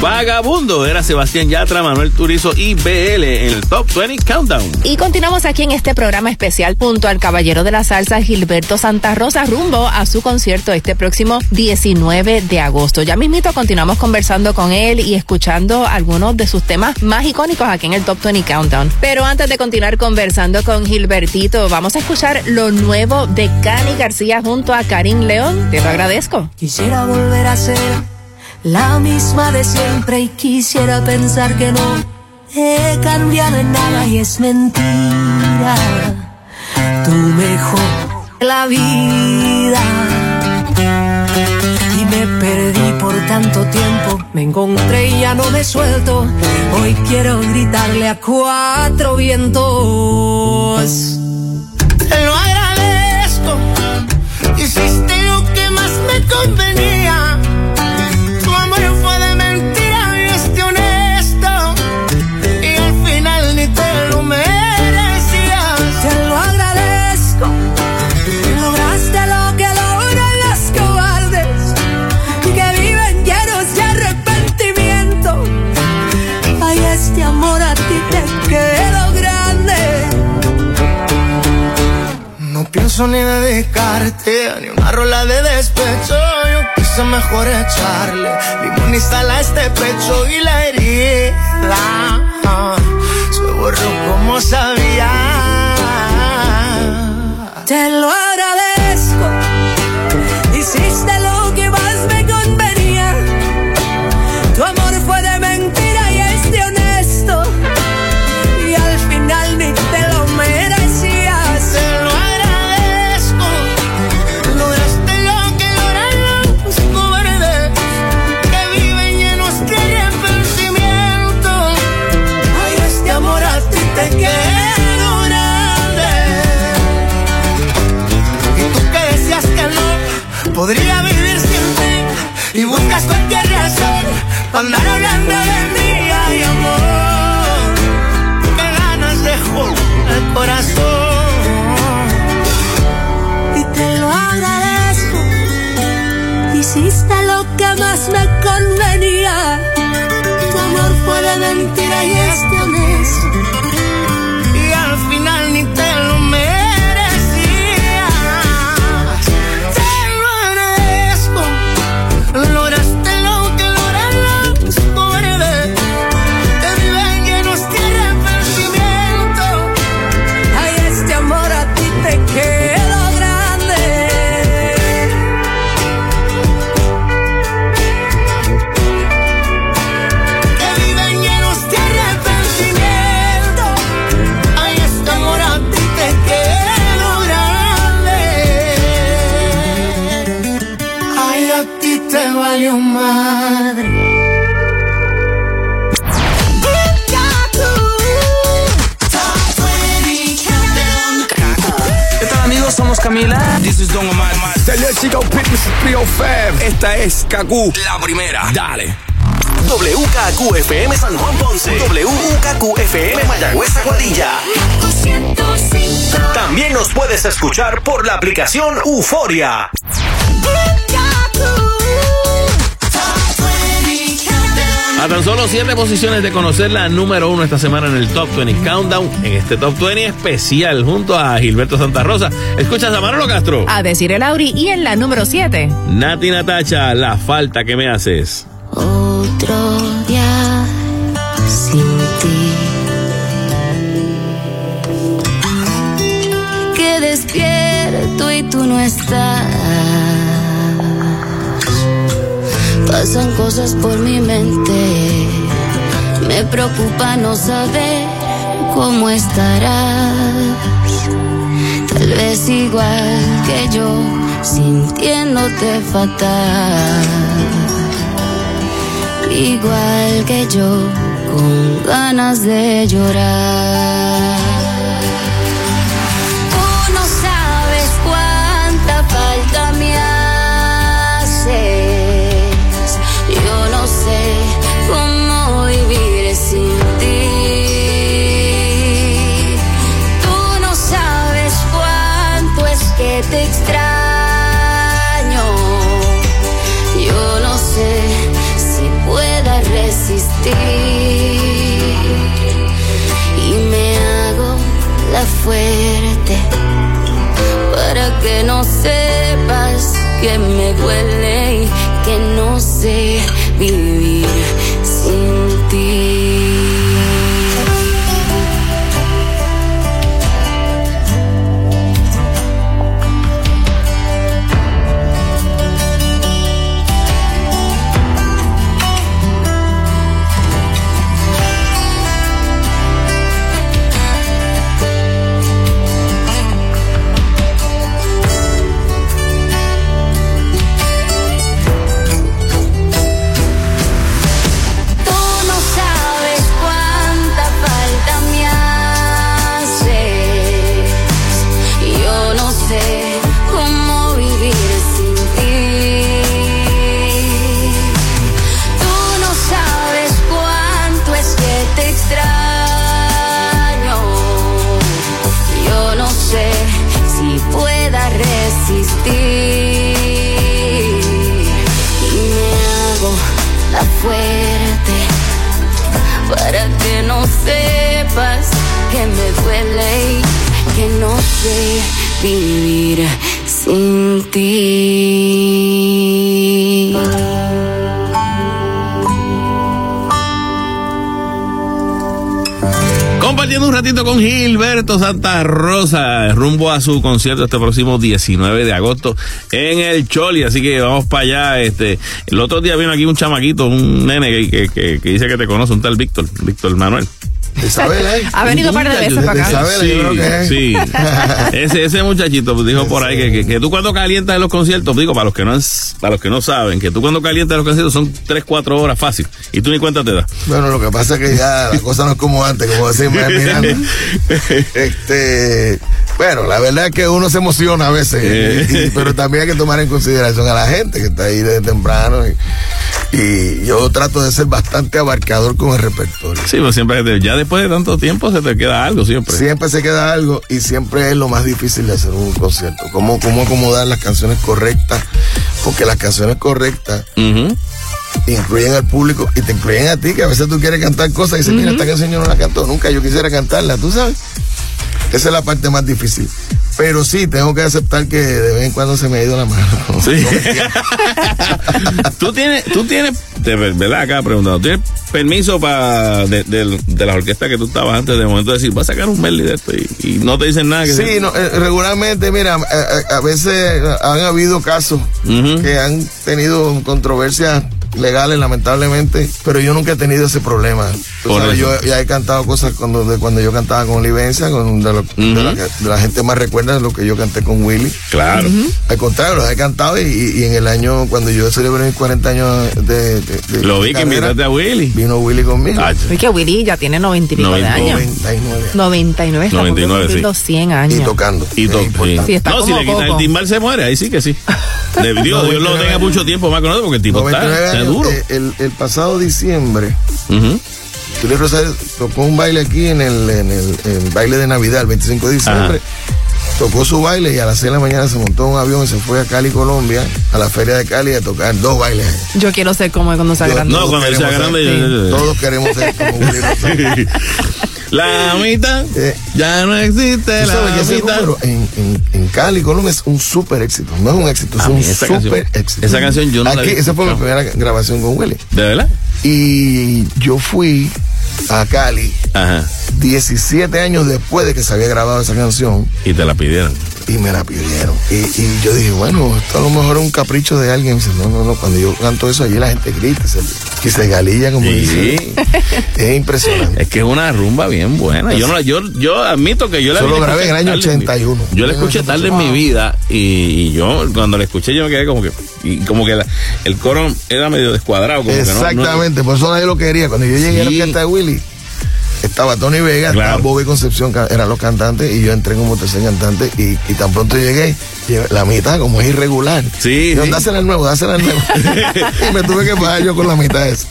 [SPEAKER 1] Vagabundo era Sebastián Yatra, Manuel Turizo y BL en el Top 20 Countdown.
[SPEAKER 2] Y continuamos aquí en este programa especial junto al caballero de la salsa Gilberto Santa Rosa rumbo a su concierto este próximo 19 de agosto. Ya mismito continuamos conversando con él y escuchando algunos de sus temas más icónicos aquí en el Top 20 Countdown. Pero antes de continuar conversando con Gilbertito, vamos a escuchar lo nuevo de Cani García junto a Karim León. Te lo agradezco.
[SPEAKER 6] Quisiera volver a ser la misma de siempre y quisiera pensar que no he cambiado en nada y es mentira. Tú mejor la vida y me perdí por tanto tiempo. Me encontré y ya no me suelto. Hoy quiero gritarle a cuatro vientos.
[SPEAKER 5] Te lo agradezco. Hiciste lo que más me convenía. Ni dedicarte ni una rola de despecho. Yo quise mejor echarle limón y sal a este pecho y la herida se borró como sabía.
[SPEAKER 6] Te lo agradezco.
[SPEAKER 5] Andar hablando de
[SPEAKER 15] Chico Mrs. 305. Esta es Kaku.
[SPEAKER 20] La primera.
[SPEAKER 15] Dale.
[SPEAKER 17] WKQFM San Juan Ponce. WKQFM Mayagüez Aguadilla. También nos puedes escuchar por la aplicación Euforia.
[SPEAKER 1] A tan solo siete posiciones de conocer la número uno esta semana en el Top 20 Countdown, en este Top 20 especial junto a Gilberto Santa Rosa. Escuchas a Manolo Castro.
[SPEAKER 2] A decir el Auri y en la número 7.
[SPEAKER 1] Nati Natacha, la falta que me haces.
[SPEAKER 6] Otro día sin ti. Que despierto y tú no estás. Pasan cosas por mi mente
[SPEAKER 21] Me preocupa no saber cómo estarás. Tal vez igual que yo, sintiéndote fatal. Igual que yo, con ganas de llorar. Y me hago la fuerte para que no sepas que me duele y que no sé vivir vivir sin ti.
[SPEAKER 1] Compartiendo un ratito con Gilberto Santa Rosa, rumbo a su concierto este próximo 19 de agosto en el Choli. Así que vamos para allá. Este, el otro día vino aquí un chamaquito, un nene que- que dice que te conoce, un tal Víctor, Víctor Manuel.
[SPEAKER 4] Isabela, ¿eh?
[SPEAKER 2] Ha venido un par de veces para acá.
[SPEAKER 4] Isabela,
[SPEAKER 1] Sí,
[SPEAKER 4] yo creo que es.
[SPEAKER 1] sí. [LAUGHS] Ese, ese muchachito pues, dijo por ahí que, que- que tú cuando calientas en los conciertos, digo, para los que no es- para los que no saben, que tú cuando calientas en los conciertos son 3, 4 horas fácil. Y tú ni cuenta te das.
[SPEAKER 4] Bueno, lo que pasa es que ya la cosa no es como antes, como decimos Miranda. [LAUGHS] Este, bueno, la verdad es que uno se emociona a veces, y- y- pero también hay que tomar en consideración a la gente que está ahí desde temprano. Y, y yo trato de ser bastante abarcador con el repertorio.
[SPEAKER 1] Sí, pues siempre, ya después de tanto tiempo se te queda algo siempre.
[SPEAKER 4] Siempre se queda algo y siempre es lo más difícil de hacer un concierto. Cómo, cómo acomodar las canciones correctas, porque las canciones correctas incluyen al público y te incluyen a ti, que a veces tú quieres cantar cosas y dices, mira, esta canción yo no la canto nunca, yo quisiera cantarla, tú sabes. Esa es la parte más difícil. Pero sí, tengo que aceptar que de vez en cuando se me ha ido la mano. [LAUGHS]
[SPEAKER 1] Sí. tú tienes, tú tienes, de ver- verdad acá preguntando, ¿tienes permiso para de, de, de las orquestas que tú estabas antes de momento de decir, vas a sacar un medley de esto y, y no te dicen nada? Que
[SPEAKER 4] Sí, no, eh, regularmente, mira, a, a- a veces han habido casos que han tenido controversias legales, lamentablemente, pero yo nunca he tenido ese problema. Sabes, yo ya he cantado cosas cuando, de cuando yo cantaba con Olivencia, con, de, lo- de la, que- de la gente más recuerda de lo que yo canté con Willy.
[SPEAKER 1] Claro.
[SPEAKER 4] Al contrario, los he cantado y, y- y en el año, cuando yo celebré mis 40 años de, de- de-
[SPEAKER 1] Lo vi
[SPEAKER 4] de
[SPEAKER 1] que
[SPEAKER 4] carrera,
[SPEAKER 1] invitaste a Willy.
[SPEAKER 4] Vino Willy conmigo.
[SPEAKER 2] Es que Willy ya tiene noventa y pico de años.
[SPEAKER 4] 99.
[SPEAKER 2] 99, está
[SPEAKER 1] 99,
[SPEAKER 2] por
[SPEAKER 1] sí.
[SPEAKER 2] los 100 años.
[SPEAKER 4] Y tocando.
[SPEAKER 1] Y to- sí.
[SPEAKER 2] Sí,
[SPEAKER 1] no, si le quitan el timbal se muere, ahí sí que sí. [LAUGHS] Dios, Dios lo
[SPEAKER 4] 99
[SPEAKER 1] tenga mucho tiempo más con nosotros porque el tipo está,
[SPEAKER 4] 99
[SPEAKER 1] está duro.
[SPEAKER 4] eh, el, el pasado diciembre,
[SPEAKER 1] Ujú.
[SPEAKER 4] Julio Rosario tocó un baile aquí en el, en el, en el baile de Navidad, el 25 de diciembre. Tocó su baile y a las 6 de la mañana se montó en un avión y se fue a Cali, Colombia, a la feria de Cali a tocar dos bailes.
[SPEAKER 2] Yo quiero ser como cuando sea grande.
[SPEAKER 1] No, cuando él sea
[SPEAKER 4] queremos
[SPEAKER 1] grande. yo-
[SPEAKER 4] Todos queremos ser como Willy [LAUGHS] Rosario.
[SPEAKER 1] La mitad ya no existe la mitad.
[SPEAKER 4] en, en, en Cali, Colombia es un súper éxito. No es un éxito, es un súper éxito.
[SPEAKER 1] esa canción yo no la
[SPEAKER 4] Aquí,
[SPEAKER 1] había
[SPEAKER 4] Esa fue mi primera grabación con Willy.
[SPEAKER 1] ¿De verdad?
[SPEAKER 4] Y yo fui a Cali
[SPEAKER 1] Ajá.
[SPEAKER 4] 17 años después de que se había grabado esa canción.
[SPEAKER 1] Y te la pidieron.
[SPEAKER 4] Y me la pidieron. Y, y yo dije, bueno, esto a lo mejor es un capricho de alguien. Dice, no, no, no, cuando yo canto eso allí la gente grita se, y se galilla como
[SPEAKER 1] Sí.
[SPEAKER 4] dice. Es impresionante.
[SPEAKER 1] Es que es una rumba bien buena. Yo, no, la- yo, yo admito que yo la
[SPEAKER 4] Eso lo
[SPEAKER 1] vine a
[SPEAKER 4] grabé en el año
[SPEAKER 1] tarde en mi-
[SPEAKER 4] 81.
[SPEAKER 1] Yo la escuché tarde en mi vida y, y yo cuando la escuché yo me quedé como que y como que la- el coro era medio descuadrado. Como que no- no-
[SPEAKER 4] Exactamente, por eso nadie lo quería. Cuando yo llegué a la
[SPEAKER 1] Sí.
[SPEAKER 4] orquesta de Willy, estaba Tony Vega, estaba Bobby Concepción, eran los cantantes, y yo entré como tercer cantante, y, y tan pronto llegué, la mitad como es irregular.
[SPEAKER 1] Sí,
[SPEAKER 4] Yo,
[SPEAKER 1] sí.
[SPEAKER 4] dásela al nuevo, dásela al nuevo. [LAUGHS] [LAUGHS] y me tuve que pagar yo con la mitad esa.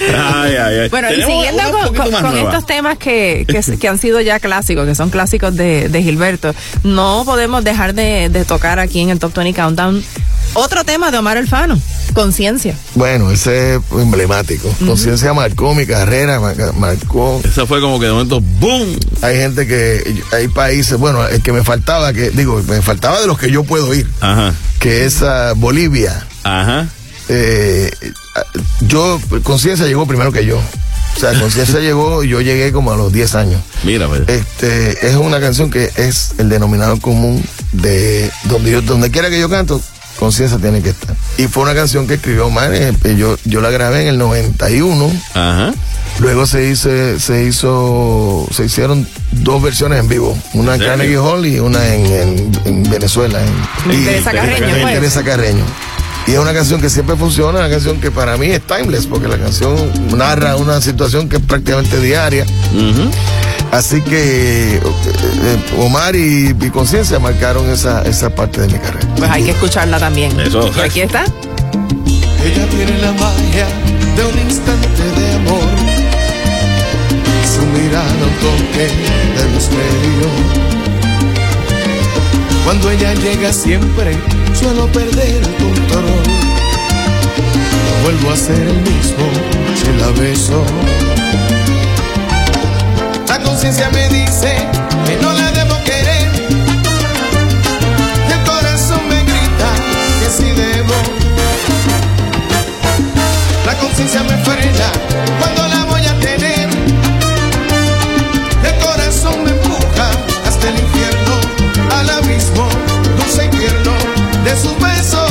[SPEAKER 1] Ay, ay, ay.
[SPEAKER 2] Bueno, y siguiendo con, estos temas que, que, que han sido ya clásicos, que son clásicos de, de Gilberto, no podemos dejar de, de tocar aquí en el Top 20 Countdown otro tema de Omar Alfano, Conciencia.
[SPEAKER 4] Bueno, ese es emblemático. Conciencia marcó mi carrera, marcó.
[SPEAKER 1] Eso fue como que de momento, ¡boom!
[SPEAKER 4] Hay gente que, hay países, bueno, el que me faltaba, que digo, me faltaba de los que yo puedo ir,
[SPEAKER 1] Ajá.
[SPEAKER 4] que es ah, Bolivia.
[SPEAKER 1] Ajá.
[SPEAKER 4] Eh, yo, Conciencia llegó primero que yo. O sea, Conciencia [LAUGHS] llegó y yo llegué como a los 10 años.
[SPEAKER 1] Mira.
[SPEAKER 4] Este, es una canción que es el denominador común de donde yo, donde quiera que yo canto, Conciencia tiene que estar. Y fue una canción que escribió Omar, eh, yo, yo la grabé en el 91.
[SPEAKER 1] Ajá.
[SPEAKER 4] Luego se hizo, se hizo, se hicieron dos versiones en vivo, una en. Carnegie Hall y una en, en- en Venezuela. En,
[SPEAKER 2] En
[SPEAKER 4] y-
[SPEAKER 2] Teresa Carreño, pues.
[SPEAKER 4] Teresa Carreño. Y es una canción que siempre funciona, una canción que para mí es timeless, porque la canción narra una situación que es prácticamente diaria. Así que eh, Omar y, y Conciencia marcaron esa, esa parte de mi carrera.
[SPEAKER 2] Pues hay que escucharla también.
[SPEAKER 1] Eso.
[SPEAKER 2] Y aquí está.
[SPEAKER 5] Ella tiene la magia de un instante de amor. Su mirada un toque de misterio. Cuando ella llega siempre suelo perder el control. No vuelvo a ser el mismo si la beso. La conciencia me dice que no la debo querer. Y el corazón me grita que sí debo. La conciencia me frena cuando de sus besos.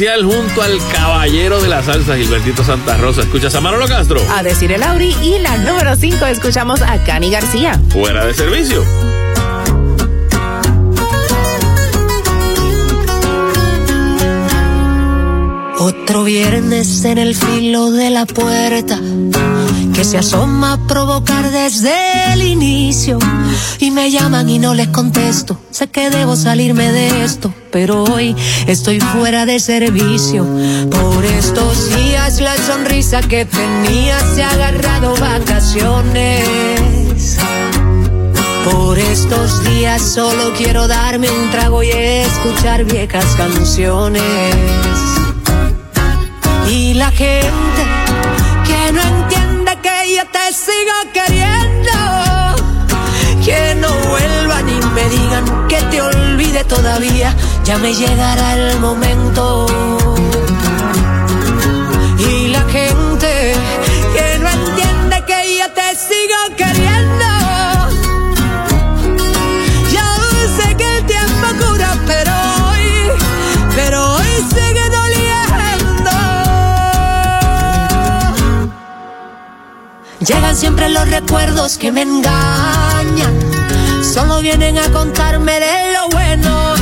[SPEAKER 1] Especial junto al caballero de la salsa, Gilbertito Santa Rosa. ¿Escuchas a Manolo Castro?
[SPEAKER 2] A decir el Auri y la número 5 escuchamos a Cani García.
[SPEAKER 1] Fuera de servicio.
[SPEAKER 6] Otro viernes en el filo de la puerta que se asoma a provocar desde el inicio y me llaman y no les contesto. Sé que debo salirme de esto, pero hoy estoy fuera de servicio. Por estos días la sonrisa que tenía se ha agarrado vacaciones. Por estos días solo quiero darme un trago y escuchar viejas canciones. Y la gente que no entiende que yo te sigo queriendo. Que no vuelvan y me digan que te olvide todavía. Ya me llegará el momento. Llegan siempre los recuerdos que me engañan. Solo vienen a contarme de lo bueno.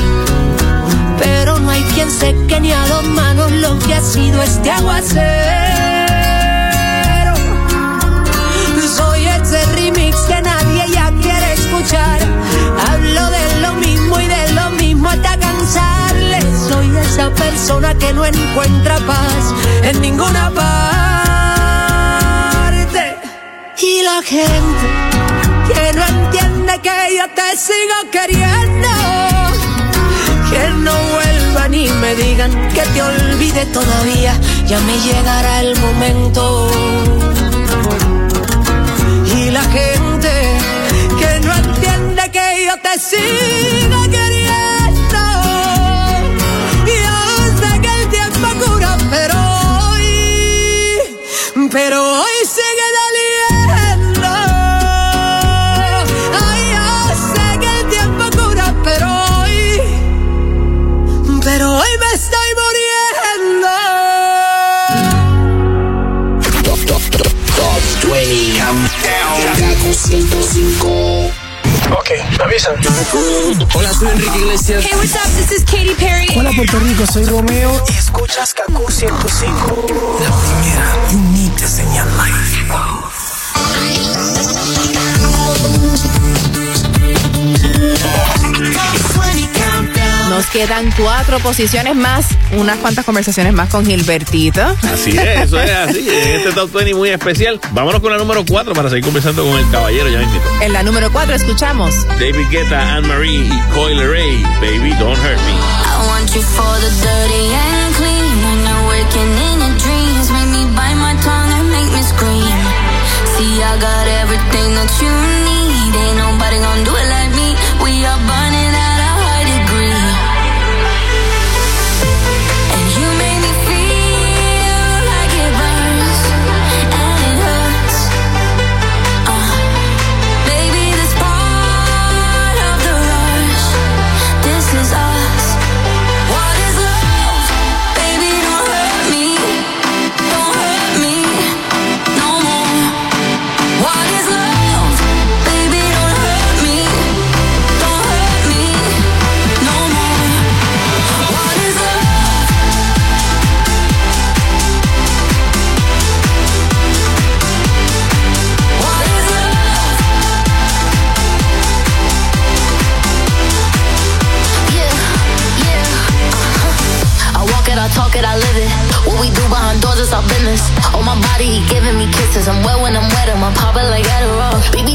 [SPEAKER 6] Pero no hay quien seque ni a dos manos lo que ha sido este aguacero. Soy ese remix que nadie ya quiere escuchar. Hablo de lo mismo y de lo mismo hasta cansarle. Soy esa persona que no encuentra paz en ninguna parte. Gente que no entiende que yo te sigo queriendo. Que no vuelvan y me digan que te olvide todavía. Ya me llegará el momento. Y la gente que no entiende que yo te sigo queriendo. Yo sé que el tiempo cura, pero hoy, pero hoy
[SPEAKER 22] Countdown Kaku 105
[SPEAKER 23] Ok, me avisan.
[SPEAKER 9] Hola, soy Enrique Iglesias.
[SPEAKER 24] Hey, what's up? This is Katy Perry.
[SPEAKER 23] Hola Puerto Rico, soy Romeo y escuchas Kaku 105. La primera, you need to sing
[SPEAKER 2] Nos quedan cuatro posiciones más, unas cuantas conversaciones más con Gilbertito.
[SPEAKER 1] Así es, eso es así. En este Top 20 muy especial. Vámonos con la número 4 para seguir conversando con el caballero. Ya mismo.
[SPEAKER 2] En la número cuatro escuchamos.
[SPEAKER 1] David Guetta, Anne-Marie y Coyle Ray. Baby, don't hurt me.
[SPEAKER 21] I want you for the dirty and clean. When you're waking in your dreams, make me bite my tongue and make me scream. See, I got everything that you need. Do behind doors is our business. On my body, he giving me kisses. I'm wet when I'm wet, I'm popping like Adderall. Baby,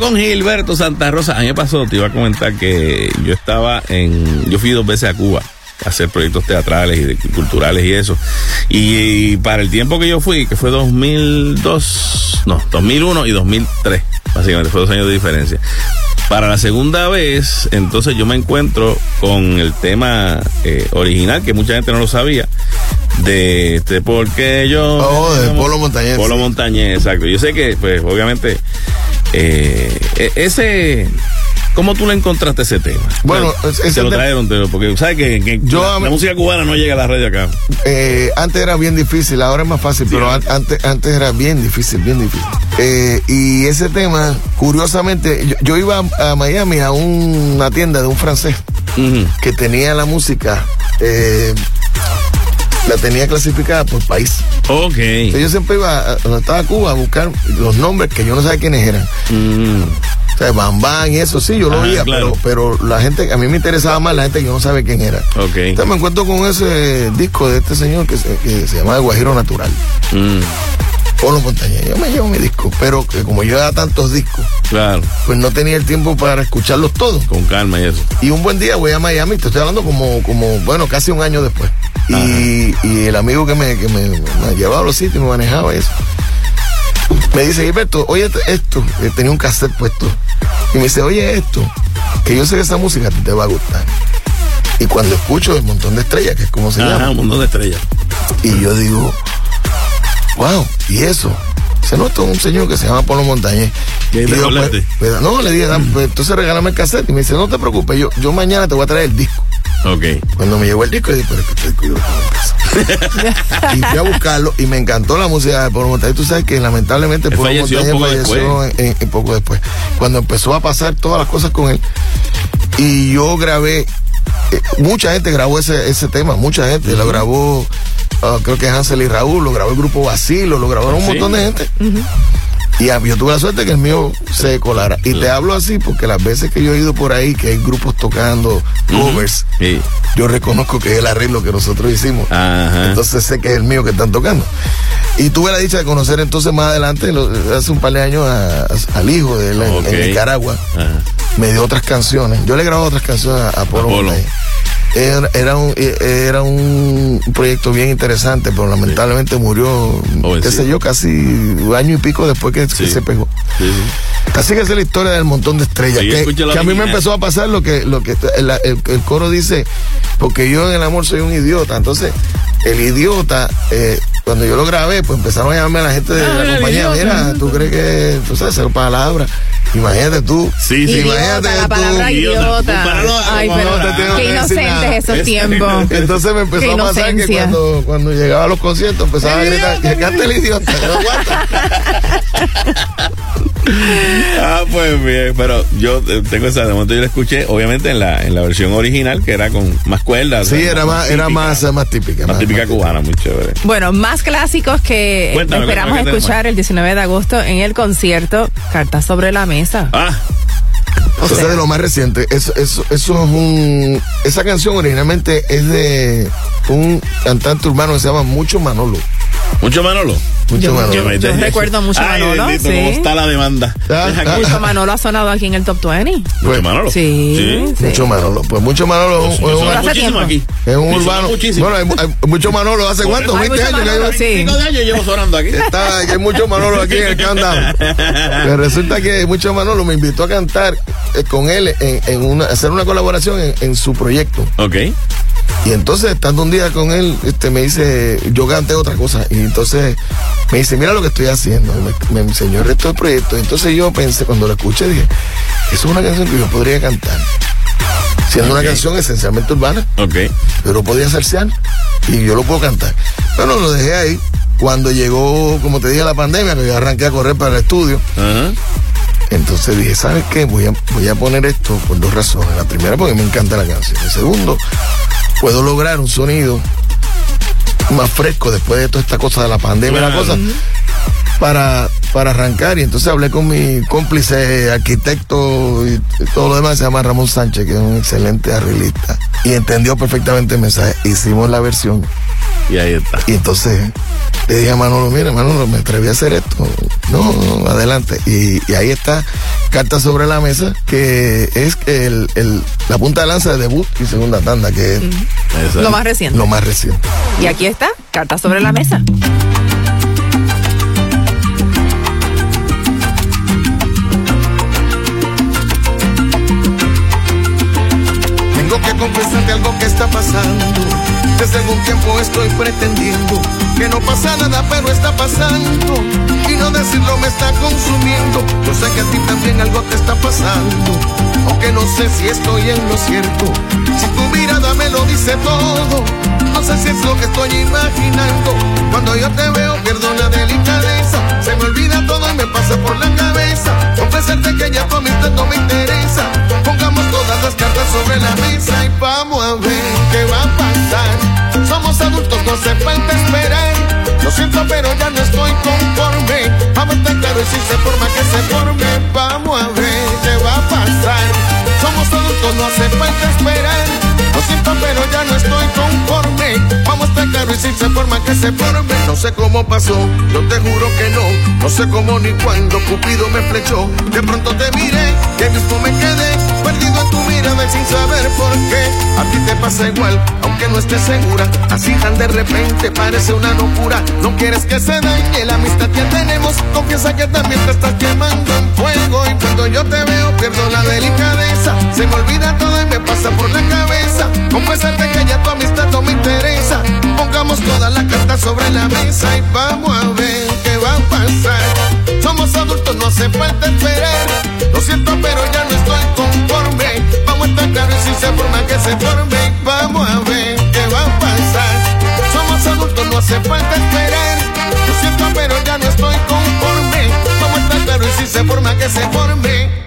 [SPEAKER 1] con Gilberto Santa Rosa. A mí me pasó, te iba a comentar que yo estaba en. Yo fui dos veces a Cuba a hacer proyectos teatrales y de- culturales y eso. Y, para el tiempo que yo fui, que fue 2002, no, 2001 y 2003, básicamente, fue dos años de diferencia. Para la segunda vez, entonces yo me encuentro con el tema eh, original, que mucha gente no lo sabía, de este, porque yo...
[SPEAKER 4] Oh, de Polo Montañés.
[SPEAKER 1] Polo Montañés, exacto. Yo sé que, pues, obviamente, eh, e- ese... ¿Cómo tú le encontraste ese tema?
[SPEAKER 4] Bueno, ese
[SPEAKER 1] te lo trajeron, te lo- porque sabes que, que la, la música cubana no llega a la radio acá.
[SPEAKER 4] Eh, antes era bien difícil, ahora es más fácil, pero an- antes, antes era bien difícil, bien difícil. Eh, y ese tema, curiosamente, yo, yo iba a, a Miami a una tienda de un francés que tenía la música, eh, la tenía clasificada por país.
[SPEAKER 1] Ok.
[SPEAKER 4] Entonces yo siempre iba a donde estaba Cuba a buscar los nombres que yo no sabía quiénes eran. O sea, Bam Bam y eso sí, yo lo
[SPEAKER 1] Ah,
[SPEAKER 4] oía,
[SPEAKER 1] claro.
[SPEAKER 4] pero, pero la gente, a mí me interesaba más la gente que yo no sabe quién era.
[SPEAKER 1] Ok.
[SPEAKER 4] Entonces me encuentro con ese disco de este señor que se, que se llama El Guajiro Natural.
[SPEAKER 1] Mm.
[SPEAKER 4] Polo Montañés. Yo me llevo mi disco, pero que como yo era tantos discos,
[SPEAKER 1] Claro.
[SPEAKER 4] pues no tenía el tiempo para escucharlos todos.
[SPEAKER 1] Con calma y eso.
[SPEAKER 4] Y un buen día voy a Miami, te estoy hablando como, como bueno, casi un año después. Y, y el amigo que me, que me, me llevaba a los sitios, me manejaba y eso, me dice, Gilberto, oye esto, Eh, tenía un cassette puesto. Y me dice, oye esto, que yo sé que esa música te va a gustar. Y cuando escucho el montón de estrellas, que es como se
[SPEAKER 1] Ajá,
[SPEAKER 4] llama.
[SPEAKER 1] un montón de estrellas.
[SPEAKER 4] Y yo digo, wow, ¿y eso? Se nota un señor que se llama Polo Montañez.
[SPEAKER 1] ¿Y ahí
[SPEAKER 4] yo, pues, pues, no, le dije, "Ah, pues, entonces regálame el cassette. Y me dice, no te preocupes, yo, yo mañana te voy a traer el disco.
[SPEAKER 1] Ok.
[SPEAKER 4] Cuando me llegó el disco, dije, pero es que en casa. [LAUGHS] y fui a buscarlo y me encantó la música de Polo Montañez. Tú sabes que lamentablemente Polo
[SPEAKER 1] falleció
[SPEAKER 4] Montañez
[SPEAKER 1] poco
[SPEAKER 4] falleció en- en- en poco después. Cuando empezó a pasar todas las cosas con él. Y yo grabé, eh, mucha gente grabó ese, ese tema, mucha gente. Lo grabó, ah, creo que Hansel y Raúl, lo grabó el grupo Basilo, lo grabaron un
[SPEAKER 1] ¿Sí?
[SPEAKER 4] montón de gente. Y a- yo tuve la suerte que el mío se colara. Y te hablo así porque las veces que yo he ido por ahí, que hay grupos tocando covers,
[SPEAKER 1] Sí.
[SPEAKER 4] yo reconozco que es el arreglo que nosotros hicimos.
[SPEAKER 1] Ajá.
[SPEAKER 4] Entonces sé que es el mío que están tocando. Y tuve la dicha de conocer entonces más adelante, lo- hace un par de años, a- a- al hijo de él en- Nicaragua.
[SPEAKER 1] Ajá.
[SPEAKER 4] Me dio otras canciones. Yo le grabé otras canciones a, a Polo.
[SPEAKER 1] Polo.
[SPEAKER 4] Montañez. Era, era un, era un proyecto bien interesante, pero lamentablemente murió, qué sé yo, casi un año y pico después que, que se pegó. Así que esa es la historia del montón de estrellas.
[SPEAKER 1] Sí,
[SPEAKER 4] que, a mí me empezó a pasar lo que, lo que el, el- el coro dice, porque yo en el amor soy un idiota. Entonces, el idiota, eh, cuando yo lo grabé, pues empezaron a llamarme a la gente de
[SPEAKER 1] Ah,
[SPEAKER 4] la compañía.
[SPEAKER 1] idiota.
[SPEAKER 4] Mira, tú crees que, tú sabes, esa palabra. Imagínate tú.
[SPEAKER 1] Sí,
[SPEAKER 4] Imagínate
[SPEAKER 2] la
[SPEAKER 4] tú.
[SPEAKER 2] palabra idiota. Ay, pero qué inocentes esos tiempos.
[SPEAKER 4] Entonces me empezó a pasar que cuando, cuando llegaba a los conciertos empezaba a gritar, que cante el idiota, que no aguanta. [LAUGHS]
[SPEAKER 1] Ah, pues bien, pero yo eh, tengo esa, de momento yo la escuché, obviamente en la, en la versión original, que era con más cuerdas.
[SPEAKER 4] Sí,
[SPEAKER 1] o sea,
[SPEAKER 4] era más, era más, más típica.
[SPEAKER 1] más típica cubana, muy chévere.
[SPEAKER 2] Bueno, más clásicos que
[SPEAKER 1] Cuéntame,
[SPEAKER 2] esperamos
[SPEAKER 1] cuéntame, ¿qué
[SPEAKER 2] escuchar el 19 de agosto en el concierto Cartas sobre la Mesa.
[SPEAKER 1] Ah.
[SPEAKER 4] O sea, de lo más reciente. Eso, eso, eso es un. Esa canción originalmente es de un cantante urbano que se llama Mucho Manolo.
[SPEAKER 1] ¿Mucho Manolo?
[SPEAKER 4] Mucho
[SPEAKER 2] Yo-
[SPEAKER 4] Manolo.
[SPEAKER 2] yo- yo recuerdo mucho
[SPEAKER 1] Ay,
[SPEAKER 2] Manolo,
[SPEAKER 1] bendito,
[SPEAKER 2] sí.
[SPEAKER 1] ¿Cómo está la demanda?
[SPEAKER 4] Ah,
[SPEAKER 1] que-
[SPEAKER 2] Mucho Manolo ha sonado aquí en el Top 20.
[SPEAKER 1] Mucho Manolo.
[SPEAKER 2] Sí, sí.
[SPEAKER 4] Mucho Manolo. Pues mucho Manolo es un, es un-
[SPEAKER 1] muchísimo aquí.
[SPEAKER 4] es un urbano.
[SPEAKER 1] muchísimo.
[SPEAKER 4] Bueno, hay, hay mucho Manolo. ¿Hace cuánto?
[SPEAKER 2] Hay
[SPEAKER 4] 20
[SPEAKER 2] mucho
[SPEAKER 4] años. que hay-
[SPEAKER 2] Manolo, sí.
[SPEAKER 1] Cinco de años llevo sonando aquí.
[SPEAKER 4] Está, hay mucho Manolo aquí en el countdown. [LAUGHS] Pero resulta que mucho Manolo me invitó a cantar con él en, en una, hacer una colaboración en, en su proyecto.
[SPEAKER 1] Ok.
[SPEAKER 4] Y entonces, estando un día con él, este, me dice, yo canté otra cosa. Y entonces me dice, mira lo que estoy haciendo. Me, me enseñó el resto del proyecto. Entonces yo pensé, cuando lo escuché, dije, eso es una canción que yo podría cantar. Siendo una canción esencialmente urbana,
[SPEAKER 1] Ok.
[SPEAKER 4] pero podía ser sean y yo lo puedo cantar. Bueno, lo dejé ahí. Cuando llegó, como te dije, la pandemia, que yo arranqué a correr para el estudio. Entonces dije, ¿sabes qué? Voy a, voy a poner esto por dos razones. La primera, porque me encanta la canción. El segundo, puedo lograr un sonido más fresco después de toda esta cosa de la pandemia, y la cosa, para, para arrancar. Y entonces hablé con mi cómplice, arquitecto y todo lo demás, se llama Ramón Sánchez, que es un excelente arreglista. Y entendió perfectamente el mensaje. Hicimos la versión.
[SPEAKER 1] Y ahí está.
[SPEAKER 4] Y entonces le dije a Manolo, mira, Manolo, me atreví a hacer esto.
[SPEAKER 25] no, no, adelante. Y, y ahí está, carta sobre la mesa, que es el, el- la punta de lanza de debut y segunda tanda, que es
[SPEAKER 2] Lo más reciente.
[SPEAKER 25] lo más reciente.
[SPEAKER 2] Y aquí está, carta sobre la mesa.
[SPEAKER 4] Tengo que confesarte algo que está pasando. Desde algún tiempo estoy pretendiendo que no pasa nada, pero está pasando. Y no decirlo me está consumiendo. Yo sé que a ti también algo te está pasando. Aunque no sé si estoy en lo cierto. Si tu mirada me lo dice todo. No sé si es lo que estoy imaginando. Cuando yo te veo pierdo la delicadeza. Se me olvida todo y me pasa por la cabeza. Confesarte que ya tu amistad no me interesa. Pongamos siento, pero ya no estoy conforme. Vamos a y si se forma que se forme. Vamos a ver qué va a pasar. Somos adultos, no hace falta esperar. Lo siento, pero ya no estoy se forma que se forme. No sé cómo pasó, yo te juro que no. No sé cómo ni cuándo Cupido me flechó. De pronto te miré ahí mismo me quedé perdido en tu mirada y sin saber por qué. A ti te pasa igual, aunque no estés segura. Así tan de repente parece una locura. No quieres que se dañe la amistad que tenemos. Confiesa que también te estás quemando en fuego. Y cuando yo te veo, pierdo la delicadeza. Se me olvida todo y me pasa por la cabeza. Confesarte que ya tu amistad no me interesa. Pongamos todas las cartas sobre la mesa y vamos a ver qué va a pasar. Somos adultos, no hace falta esperar. Lo siento, pero ya no estoy conforme. Vamos a estar claros y si se forma que se forme. Vamos a ver qué va a pasar. Somos adultos, no hace falta esperar. Lo siento, pero ya no estoy conforme. Vamos a estar claros y si se forma que se forme.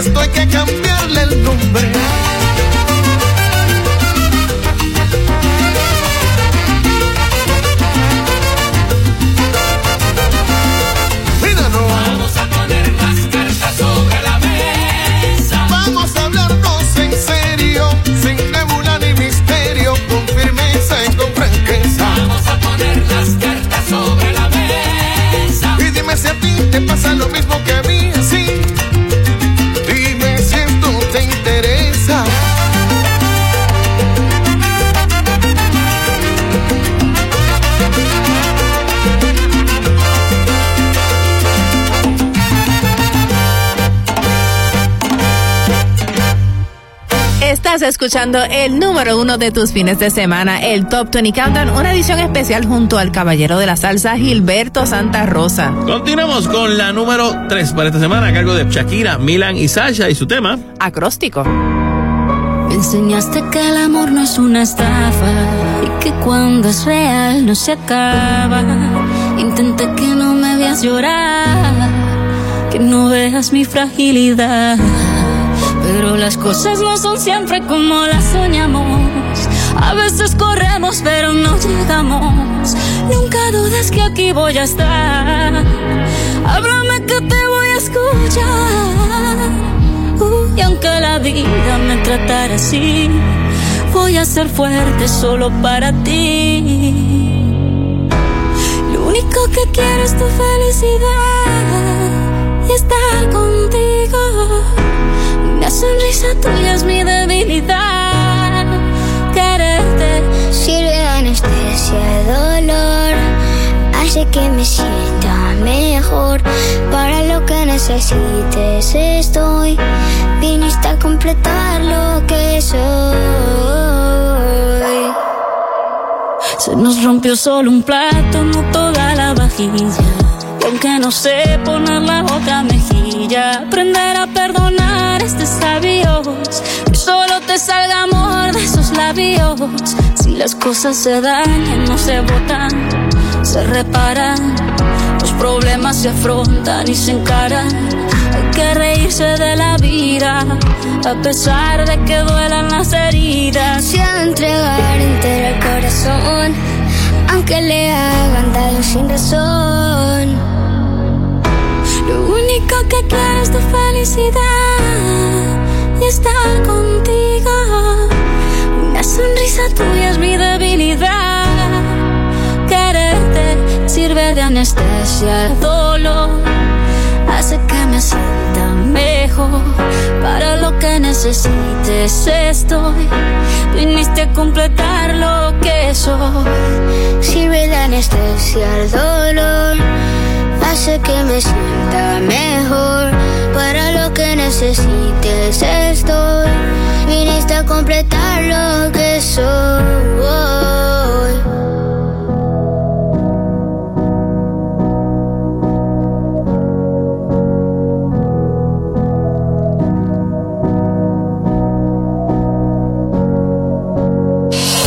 [SPEAKER 4] Esto hay que cambiarle el nombre. Mira, no.
[SPEAKER 26] Vamos a poner las cartas sobre la mesa.
[SPEAKER 4] Vamos a hablarnos en serio, sin nebula ni misterio, con firmeza y con franqueza.
[SPEAKER 26] Vamos a poner las cartas sobre la mesa.
[SPEAKER 4] Y dime si a ti te pasa lo mismo
[SPEAKER 2] Estás escuchando el número uno de tus fines de semana, el Top 20 Countdown, una edición especial junto al caballero de la salsa, Gilberto Santa Rosa.
[SPEAKER 1] Continuamos con la número 3 para esta semana a cargo de Shakira, Milan y Sasha y su tema.
[SPEAKER 2] Acróstico.
[SPEAKER 13] Me enseñaste que el amor no es una estafa y que cuando es real no se acaba. Intenté que no me veas llorar, que no veas mi fragilidad. Pero las cosas no son siempre como las soñamos. A veces corremos pero no llegamos. Nunca dudes que aquí voy a estar. Háblame que te voy a escuchar. Uh, y aunque la vida me tratara así, voy a ser fuerte solo para ti. Lo único que quiero es tu felicidad sonrisa tuya es mi debilidad. Quererte
[SPEAKER 27] Sirve anestesia de dolor, hace que me sienta mejor. Para lo que necesites estoy, viniste a completar lo que soy.
[SPEAKER 13] Se nos rompió solo un plato, no toda la vajilla. Y aunque no sé poner la otra mejilla, aprender a perdonar es de sabios. Que solo te salga amor de esos labios. Si las cosas se dañan, no se botan, se reparan. Los problemas se afrontan y se encaran. Hay que reírse de la vida, a pesar de que duelan las heridas.
[SPEAKER 27] Ha de entregar entero el corazón, aunque le hagan daño sin razón.
[SPEAKER 13] Lo único que quiero es tu felicidad y estar contigo. Una sonrisa tuya es mi debilidad. Quererte sirve de anestesia al dolor. Hace que me sienta mejor. Para lo que necesites estoy. Viniste a completar lo que soy.
[SPEAKER 27] Sirve de anestesia al dolor, hace que me sienta mejor. Para lo que necesites estoy, viniste a completar lo que soy.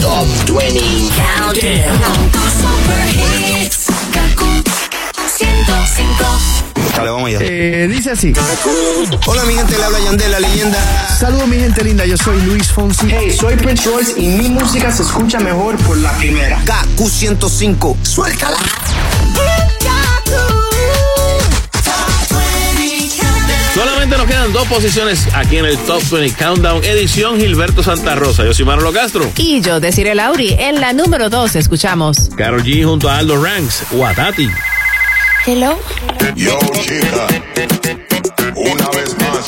[SPEAKER 21] Top 20 Countdown.
[SPEAKER 9] Vamos allá.
[SPEAKER 15] Eh, dice así.
[SPEAKER 9] Hola, mi gente, le habla Yandel, la leyenda.
[SPEAKER 15] Saludos mi gente linda, yo soy Luis Fonsi.
[SPEAKER 28] Hey, soy Prince Royce y mi música se escucha mejor por la primera.
[SPEAKER 9] KQ105. Suéltala.
[SPEAKER 1] Solamente nos quedan dos posiciones aquí en el Top 20 Countdown, edición Gilberto Santa Rosa. Yo soy Manolo Castro.
[SPEAKER 2] Y yo, Desiree Lauri, en la número 2 escuchamos.
[SPEAKER 1] Carol G junto a Aldo Ranks, Watati.
[SPEAKER 2] Hello.
[SPEAKER 3] Yo, chica, una vez más,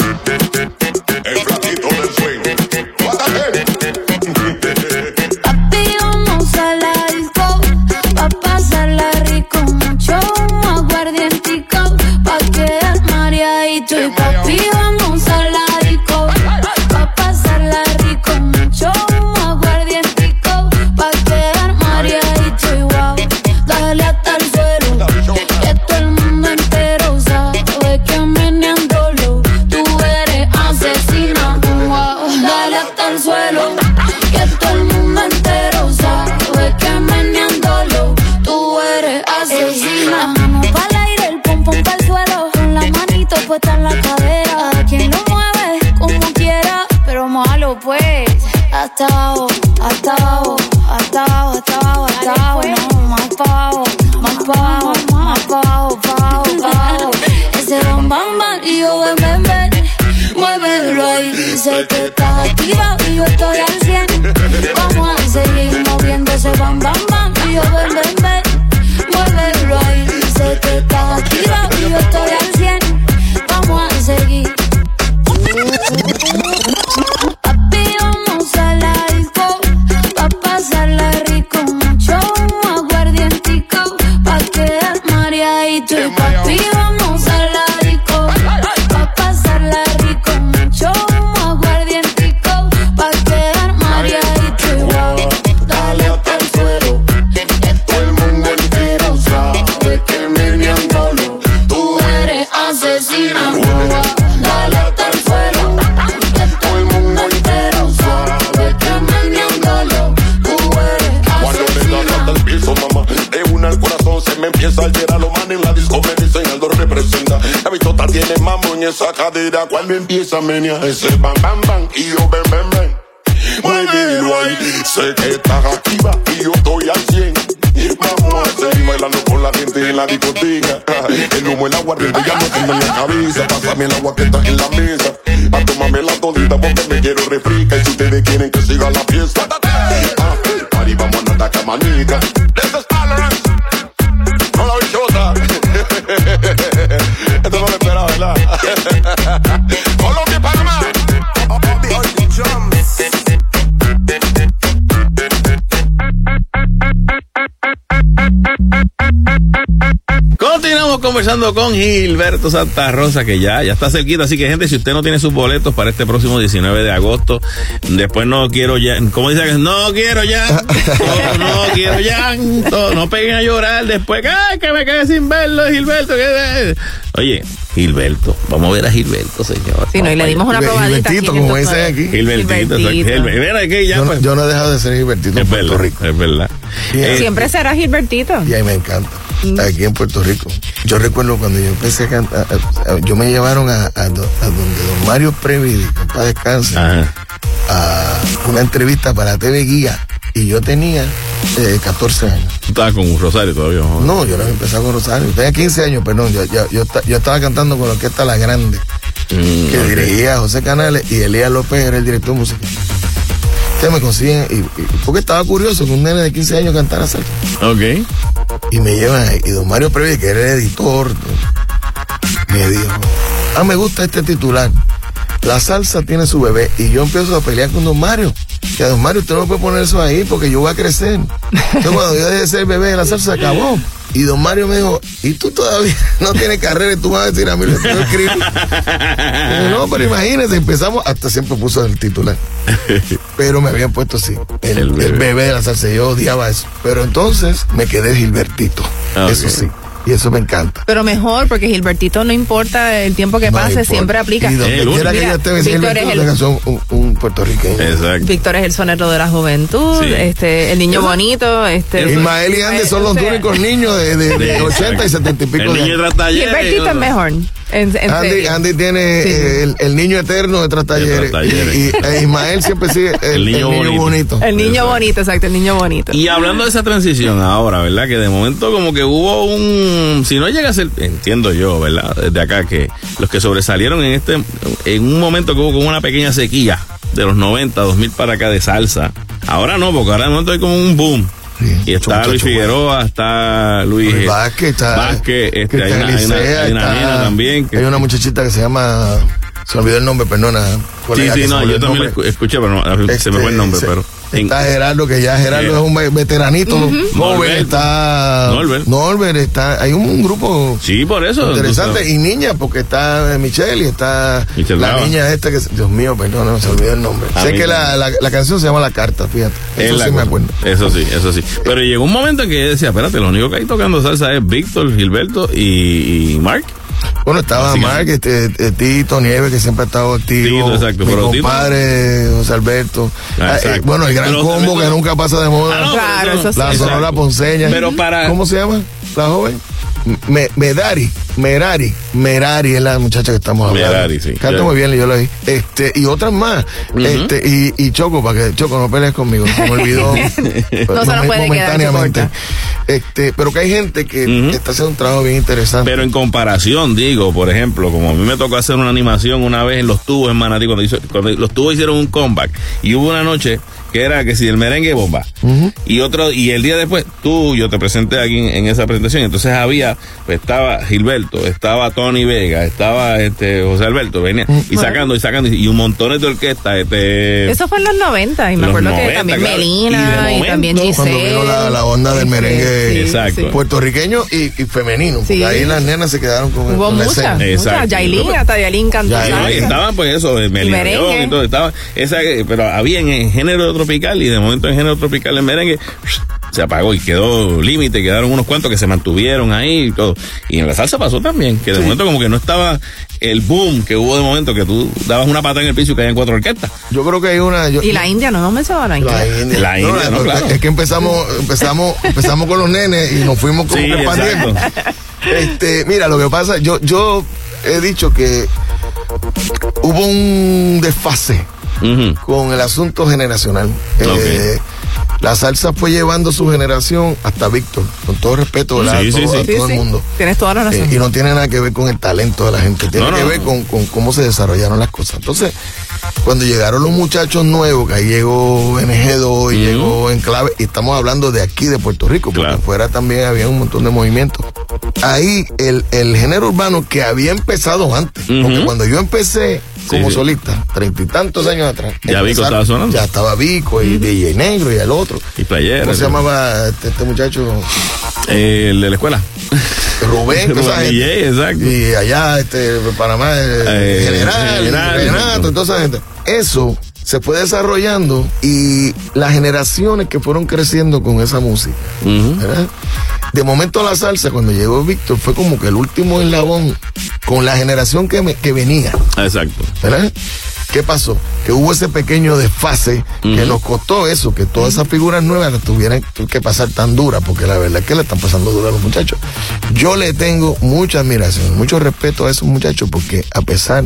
[SPEAKER 13] cadera
[SPEAKER 3] cuando empieza a menear ese bam bam bam y yo ven ven ven. Muévelo ahí, sé que estás activa y yo estoy al 100. Vamos a seguir bailando con la gente en la discoteca. El humo, el agua, ya no tengo en la cabeza. Pásame el agua que está en la mesa. A tomarme la todita porque me quiero refrica. Y si ustedes quieren que siga la fiesta,
[SPEAKER 1] conversando con Gilberto Santa Rosa, que ya, ya está cerquita. Así que, gente, si usted no tiene sus boletos para este próximo 19 de agosto, después no quiero ya, como dice, no quiero ya, no, no quiero llanto, no peguen a llorar después, que, ay, que me quedé sin verlo, Gilberto. que- Oye, Gilberto, vamos a ver a Gilberto, señor.
[SPEAKER 2] Sí, no, y le dimos una probadita.
[SPEAKER 4] Gilbertito, como dicen aquí.
[SPEAKER 1] Gilbertito,
[SPEAKER 2] Gilbertito.
[SPEAKER 1] Aquí ya,
[SPEAKER 4] Yo, no-
[SPEAKER 1] pues.
[SPEAKER 4] yo no he dejado de ser Gilbertito en
[SPEAKER 1] Es
[SPEAKER 4] Puerto
[SPEAKER 1] verdad,
[SPEAKER 4] Rico.
[SPEAKER 1] es verdad. Eh,
[SPEAKER 2] Siempre será Gilbertito.
[SPEAKER 4] Y ahí me encanta. aquí en Puerto Rico. Yo recuerdo cuando yo empecé a cantar, a- a- yo me llevaron a, a do- a donde don Mario Previdi, para descanse, a una entrevista para TV Guía. Y yo tenía eh, 14 años.
[SPEAKER 1] Tú estabas con Rosario todavía. ¿no?
[SPEAKER 4] No, yo no había empezado con Rosario. Tenía 15 años, perdón. Yo, yo, yo, esta- yo estaba cantando con la orquesta La Grande,
[SPEAKER 1] Mm,
[SPEAKER 4] que dirigía José Canales y Elías López era el director musical. Ustedes me consiguen, y, y- porque estaba curioso que un nene de 15 años cantara salsa.
[SPEAKER 1] Ok.
[SPEAKER 4] Y me llevan ahí. Y don Mario Previ, que era el editor, me dijo, ah, me gusta este titular. La salsa tiene su bebé. Y yo empiezo a pelear con don Mario. Que don Mario, usted no puede poner eso ahí porque yo voy a crecer. Entonces cuando yo dejé de ser bebé, la salsa se acabó. Y don Mario me dijo, ¿y tú todavía [LAUGHS] no tienes carrera y tú vas a decir a mí lo que yo escribo? Y yo, no, pero imagínese, empezamos, hasta siempre puso el titular. Pero me habían puesto así, el, el bebé. de la salsa. Yo odiaba eso. Pero entonces me quedé Gilbertito.
[SPEAKER 1] Ah,
[SPEAKER 4] Eso sí. Y eso me encanta.
[SPEAKER 2] Pero mejor, porque Gilbertito no importa el tiempo que
[SPEAKER 4] No
[SPEAKER 2] pase,
[SPEAKER 4] importa.
[SPEAKER 2] siempre aplica.
[SPEAKER 4] Y donde quiera que yo esté,
[SPEAKER 2] Víctor es el-
[SPEAKER 4] un, un puertorriqueño.
[SPEAKER 1] Exacto.
[SPEAKER 2] Víctor es el sonero de la juventud,
[SPEAKER 1] Sí.
[SPEAKER 2] este, el niño bonito, este.
[SPEAKER 4] Ismael y Andy son los únicos niños de, de, de 80 y 70 y pico
[SPEAKER 1] El
[SPEAKER 4] de
[SPEAKER 1] niño talleres.
[SPEAKER 2] Gilbertito es mejor. En, en
[SPEAKER 4] Andy. Andy tiene
[SPEAKER 2] Sí.
[SPEAKER 4] eh, el, el niño eterno de tras talleres.
[SPEAKER 1] Talleres.
[SPEAKER 4] Y, y, e Ismael siempre sigue el,
[SPEAKER 1] El niño
[SPEAKER 4] el niño
[SPEAKER 1] bonito.
[SPEAKER 4] bonito.
[SPEAKER 2] El niño bonito, exacto, el niño bonito.
[SPEAKER 1] Y hablando de esa transición ahora, ¿verdad? Que de momento como que hubo un... Si no llega a ser, entiendo yo, ¿verdad? Desde acá, que los que sobresalieron en este... En un momento que hubo como una pequeña sequía de los 90, 2000 para acá de salsa. Ahora no, porque ahora de momento hay como un boom. Y está Luis
[SPEAKER 4] bueno.
[SPEAKER 1] Figueroa, está Luis,
[SPEAKER 4] Luis
[SPEAKER 1] eh,
[SPEAKER 4] Vázquez, está,
[SPEAKER 1] Vázquez, este, hay, una, hay una-
[SPEAKER 4] Elisea,
[SPEAKER 1] hay una
[SPEAKER 4] está-
[SPEAKER 1] también. Que,
[SPEAKER 4] Hay una muchachita que se llama. Se me olvidó el nombre, perdona.
[SPEAKER 1] sí,
[SPEAKER 4] colega,
[SPEAKER 1] sí, no, yo también lo
[SPEAKER 4] nombre.
[SPEAKER 1] escuché, pero no, se me fue el nombre,
[SPEAKER 4] Este,
[SPEAKER 1] pero...
[SPEAKER 4] Está Gerardo, que ya Gerardo
[SPEAKER 1] Sí.
[SPEAKER 4] es un ve- veteranito joven.
[SPEAKER 1] Norbert.
[SPEAKER 4] Está.
[SPEAKER 1] Norbert.
[SPEAKER 4] Norbert, está. Hay un, un grupo
[SPEAKER 1] Sí, por eso.
[SPEAKER 4] interesante. Y niña, porque está Michelle y está
[SPEAKER 1] Michelle
[SPEAKER 4] la niña esta que. Dios mío, perdón, no se olvidó el nombre.
[SPEAKER 1] A
[SPEAKER 4] sé que la, la, la canción se llama La Carta, fíjate.
[SPEAKER 1] Es
[SPEAKER 4] Eso sí me acuerdo.
[SPEAKER 1] Eso sí, eso sí. Pero llegó un momento en que yo decía, espérate, lo único que hay tocando salsa es Víctor, Gilberto y, y Mark.
[SPEAKER 4] Bueno, estaba Mark, este, eh, Tito Nieves, que siempre ha estado activo.
[SPEAKER 1] Tito, exacto,
[SPEAKER 4] Mi
[SPEAKER 1] pero Tito-
[SPEAKER 4] compadre José Alberto.
[SPEAKER 1] Ah,
[SPEAKER 4] Ah, eh, bueno, el gran
[SPEAKER 1] Pero
[SPEAKER 4] combo que nunca pasa de moda.
[SPEAKER 1] Ah, no,
[SPEAKER 2] Claro, eso sí.
[SPEAKER 4] la. Sonora Ponceña.
[SPEAKER 1] Pero para-
[SPEAKER 4] ¿Cómo se llama? La joven. Me, Medari, Merari, Merari es la muchacha que estamos hablando.
[SPEAKER 1] Merari, sí.
[SPEAKER 4] Canta muy bien, yo la vi. Este, y otras más. Este, y, y Choco, para que Choco no pelees conmigo, se me olvidó. [LAUGHS]
[SPEAKER 2] No se nos puede
[SPEAKER 4] momentáneamente. Este, pero que hay gente que está haciendo un trabajo bien interesante.
[SPEAKER 1] Pero en comparación, digo, por ejemplo, como a mí me tocó hacer una animación una vez en los tubos en Manatí, cuando, hizo- cuando los tubos hicieron un comeback, y hubo una noche que era que si el merengue bomba, y otro, y el día después, tú, yo te presenté aquí en, en esa presentación, entonces había, pues estaba Gilberto, estaba Tony Vega, estaba este José Alberto, venía, y sacando, y sacando, y un montón de orquestas, este...
[SPEAKER 2] Eso fue en los 90 y me acuerdo que
[SPEAKER 1] 90,
[SPEAKER 2] también
[SPEAKER 1] claro.
[SPEAKER 2] Melina
[SPEAKER 1] Y
[SPEAKER 2] y,
[SPEAKER 1] de
[SPEAKER 2] también
[SPEAKER 1] momento,
[SPEAKER 4] cuando
[SPEAKER 2] Giselle.
[SPEAKER 4] vino la, la onda del merengue
[SPEAKER 2] Sí,
[SPEAKER 4] puertorriqueño y, y femenino.
[SPEAKER 2] Sí.
[SPEAKER 4] Porque ahí las nenas se quedaron con,
[SPEAKER 2] Hubo
[SPEAKER 4] con la
[SPEAKER 2] muchas.
[SPEAKER 1] Exacto.
[SPEAKER 2] Yailin, hasta Yailin cantó
[SPEAKER 4] Yailin,
[SPEAKER 1] estaban pues eso, de Melina y todo, estaba esa, pero había en, en género tropical y de momento en género tropical el merengue se apagó y quedó límite, quedaron unos cuantos que se mantuvieron ahí y todo. Y en la salsa pasó también, que de momento como que no estaba el boom que hubo de momento que tú dabas una pata en el piso y caían cuatro orquestas.
[SPEAKER 4] Yo creo que hay una. yo-
[SPEAKER 2] Y la India, no hemos mencionado la India.
[SPEAKER 4] La India.
[SPEAKER 1] La India, no, claro.
[SPEAKER 4] Es que empezamos, empezamos, empezamos con los nenes y nos fuimos como
[SPEAKER 1] Sí,
[SPEAKER 4] que. [LAUGHS] Este, mira, lo que pasa, yo, yo he dicho que hubo un desfase Con el asunto generacional. Eh, la salsa fue llevando su generación hasta Víctor, con todo respeto.
[SPEAKER 1] Sí,
[SPEAKER 4] a
[SPEAKER 1] sí,
[SPEAKER 4] todo,
[SPEAKER 1] sí.
[SPEAKER 4] a
[SPEAKER 2] Sí,
[SPEAKER 4] todo
[SPEAKER 2] sí.
[SPEAKER 4] el mundo.
[SPEAKER 2] Tienes toda la razón.
[SPEAKER 4] Eh, y no tiene nada que ver con el talento de la gente, tiene
[SPEAKER 1] No,
[SPEAKER 4] que
[SPEAKER 1] no.
[SPEAKER 4] ver con, con cómo se desarrollaron las cosas. Entonces, cuando llegaron los muchachos nuevos, que ahí llegó NG2 y llegó Enclave, y estamos hablando de aquí, de Puerto Rico, porque
[SPEAKER 1] Claro.
[SPEAKER 4] afuera también había un montón de movimientos. Ahí el, el género urbano que había empezado antes, porque cuando yo empecé como
[SPEAKER 1] sí.
[SPEAKER 4] solista, treinta y tantos años atrás,
[SPEAKER 1] Ya Vico estaba sonando.
[SPEAKER 4] Ya estaba Vico y DJ Negro y el otro.
[SPEAKER 1] Y playera.
[SPEAKER 4] ¿Cómo se llamaba este, este muchacho?
[SPEAKER 1] Eh, el de la escuela.
[SPEAKER 4] Rubén, esa
[SPEAKER 1] Rubén
[SPEAKER 4] gente.
[SPEAKER 1] DJ, exacto.
[SPEAKER 4] Y allá, este, Panamá, eh,
[SPEAKER 1] Eh,
[SPEAKER 4] General, y
[SPEAKER 1] General, exacto.
[SPEAKER 4] toda esa gente. Eso se fue desarrollando y las generaciones que fueron creciendo con esa música. ¿verdad? De momento la salsa, cuando llegó Víctor, fue como que el último eslabón con la generación que, me- que venía,
[SPEAKER 1] Exacto.
[SPEAKER 4] ¿verdad? ¿Qué pasó? Que hubo ese pequeño desfase que nos costó eso, que todas esas figuras nuevas las tuvieran que pasar tan duras, porque la verdad es que le están pasando dura a los muchachos. Yo le tengo mucha admiración, mucho respeto a esos muchachos, porque a pesar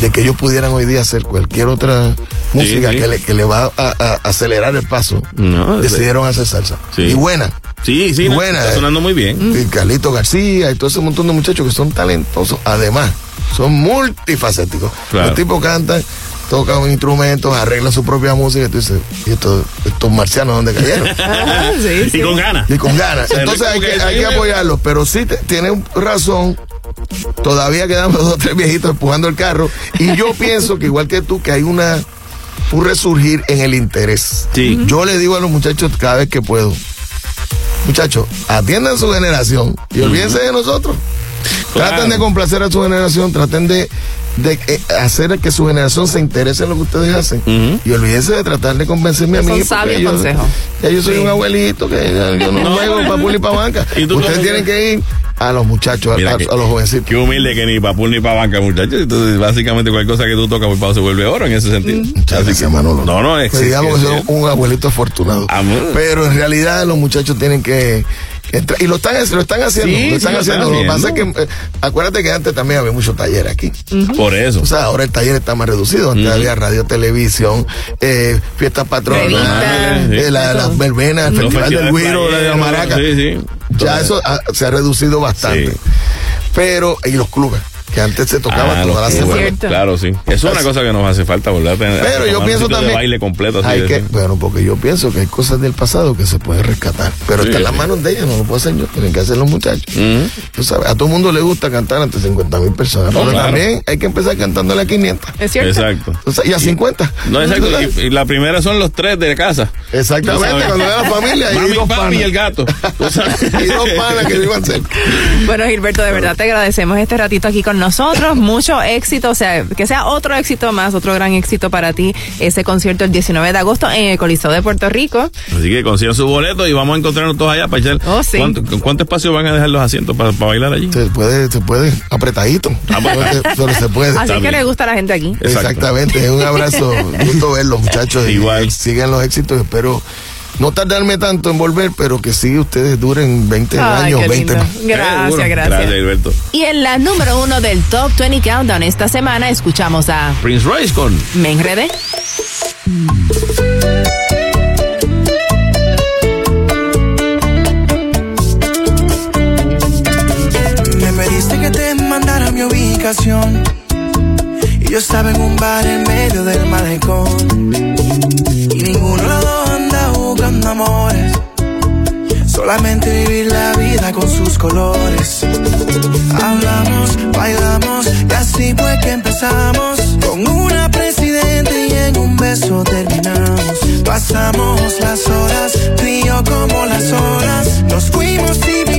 [SPEAKER 4] de que ellos pudieran hoy día hacer cualquier otra música
[SPEAKER 1] sí.
[SPEAKER 4] Que, le, que le va a, a acelerar el paso,
[SPEAKER 1] No,
[SPEAKER 4] decidieron hacer salsa.
[SPEAKER 1] Sí.
[SPEAKER 4] Y buena.
[SPEAKER 1] Sí, sí,
[SPEAKER 4] Y buena.
[SPEAKER 1] está sonando muy bien.
[SPEAKER 4] Y Carlito García y todo ese montón de muchachos que son talentosos. Además, son multifacéticos.
[SPEAKER 1] Claro.
[SPEAKER 4] Los tipos cantan, tocan instrumentos, arreglan su propia música. Y tú dices, ¿y estos, estos marcianos dónde cayeron? [LAUGHS]
[SPEAKER 1] Y con ganas.
[SPEAKER 4] Y con ganas. [LAUGHS] Entonces hay que, hay que apoyarlos. Pero sí te- tiene razón. Todavía quedamos dos o tres viejitos empujando el carro. Y yo [LAUGHS] pienso que igual que tú, que hay una un resurgir en el interés. Yo le digo a los muchachos cada vez que puedo. Muchachos, atiendan su generación y olvídense de nosotros.
[SPEAKER 1] Claro.
[SPEAKER 4] Traten de complacer a su generación, traten de, de, eh, hacer que su generación se interese en lo que ustedes hacen. Y olvídense de tratar de convencerme a mí.
[SPEAKER 2] Son sabios
[SPEAKER 4] yo-
[SPEAKER 2] consejos.
[SPEAKER 4] Ya yo soy un abuelito que ya yo no, [LAUGHS]
[SPEAKER 1] No.
[SPEAKER 4] juego para puli para banca.
[SPEAKER 1] ¿Y tú
[SPEAKER 4] Ustedes
[SPEAKER 1] cómo
[SPEAKER 4] tienen que ir a los muchachos, a,
[SPEAKER 1] Mira
[SPEAKER 4] a-
[SPEAKER 1] que-
[SPEAKER 4] a los jovencitos.
[SPEAKER 1] Qué humilde que ni para pool ni para banca, muchachos. Entonces, básicamente, cualquier cosa que tú tocas, pues, se vuelve oro en ese sentido. Así que,
[SPEAKER 4] Manolo.
[SPEAKER 1] no, no, es
[SPEAKER 4] Pues digamos que soy un abuelito afortunado.
[SPEAKER 1] Amor.
[SPEAKER 4] Pero en realidad los muchachos tienen que. Y lo están, lo están haciendo.
[SPEAKER 1] Sí,
[SPEAKER 4] lo están
[SPEAKER 1] sí, lo
[SPEAKER 4] haciendo.
[SPEAKER 1] están
[SPEAKER 4] Lo que pasa es que. eh, acuérdate que antes también había mucho taller aquí.
[SPEAKER 1] Por eso.
[SPEAKER 4] O sea, ahora el taller está más reducido. Antes había radio, televisión, eh, fiestas patronales, eh, la- las verbenas, el festival del Guiro, la de la Maraca.
[SPEAKER 1] Sí, sí.
[SPEAKER 4] Ya eso se ha reducido bastante.
[SPEAKER 1] Sí.
[SPEAKER 4] Pero, y los clubes, que antes se tocaban
[SPEAKER 1] Ah,
[SPEAKER 4] toda la semana.
[SPEAKER 1] Claro, sí. Eso es una cosa que nos hace falta, ¿verdad? Tener-
[SPEAKER 4] Pero yo pienso también.
[SPEAKER 1] de baile completo, así
[SPEAKER 4] hay que, bueno, porque yo pienso que hay cosas del pasado que se pueden rescatar. Pero
[SPEAKER 1] Sí,
[SPEAKER 4] está en las manos de ellos, no lo puedo hacer yo, tienen que hacer los muchachos. Tú sabes, a todo el mundo le gusta cantar ante 50 mil personas.
[SPEAKER 1] No,
[SPEAKER 4] pero
[SPEAKER 1] claro.
[SPEAKER 4] también hay que empezar cantándole a 500.
[SPEAKER 2] Es cierto.
[SPEAKER 1] Exacto.
[SPEAKER 4] O sea, y a 50.
[SPEAKER 1] No, exacto. Y, [LAUGHS] y la primera son los tres de casa.
[SPEAKER 4] Exactamente, cuando ve la familia y
[SPEAKER 1] Mami,
[SPEAKER 4] dos
[SPEAKER 1] papi y el gato. [LAUGHS]
[SPEAKER 4] Y dos panas que vivan cerca.
[SPEAKER 2] Bueno, Gilberto, de verdad te agradecemos este ratito aquí con nosotros. Mucho éxito, o sea, que sea otro éxito más, otro gran éxito para ti, ese concierto el 19 de agosto en el Coliseo de Puerto Rico.
[SPEAKER 1] Así que consigan su boleto y vamos a encontrarnos todos allá para echar.
[SPEAKER 2] Oh, sí.
[SPEAKER 1] ¿Cuánto, ¿Cuánto espacio van a dejar los asientos para, para bailar allí?
[SPEAKER 4] Se puede, se puede, apretadito.
[SPEAKER 1] pues.
[SPEAKER 4] Se puede.
[SPEAKER 2] Así que le gusta a la gente aquí.
[SPEAKER 4] Exactamente, un abrazo, gusto verlos muchachos. y
[SPEAKER 1] Igual.
[SPEAKER 4] Sigan los éxitos, espero no tardarme tanto en volver, pero que sí ustedes duren 20
[SPEAKER 2] Ay,
[SPEAKER 4] años,
[SPEAKER 2] qué
[SPEAKER 4] 20
[SPEAKER 2] lindo.
[SPEAKER 4] más.
[SPEAKER 2] Gracias,
[SPEAKER 1] Seguro.
[SPEAKER 2] gracias.
[SPEAKER 1] Gracias, Gilberto.
[SPEAKER 2] Y en la número uno del Top 20 Countdown esta semana escuchamos a
[SPEAKER 1] Prince Royce con
[SPEAKER 2] Me Enredé.
[SPEAKER 6] Me pediste que te mandara mi ubicación. Y yo estaba en un bar en medio del malecón. Y ninguno de los buscando amores. Solamente vivir la vida con sus colores. Hablamos, bailamos, y así fue que empezamos. Con una presidente y en un beso terminamos. Pasamos las horas, yo como las horas. Nos fuimos y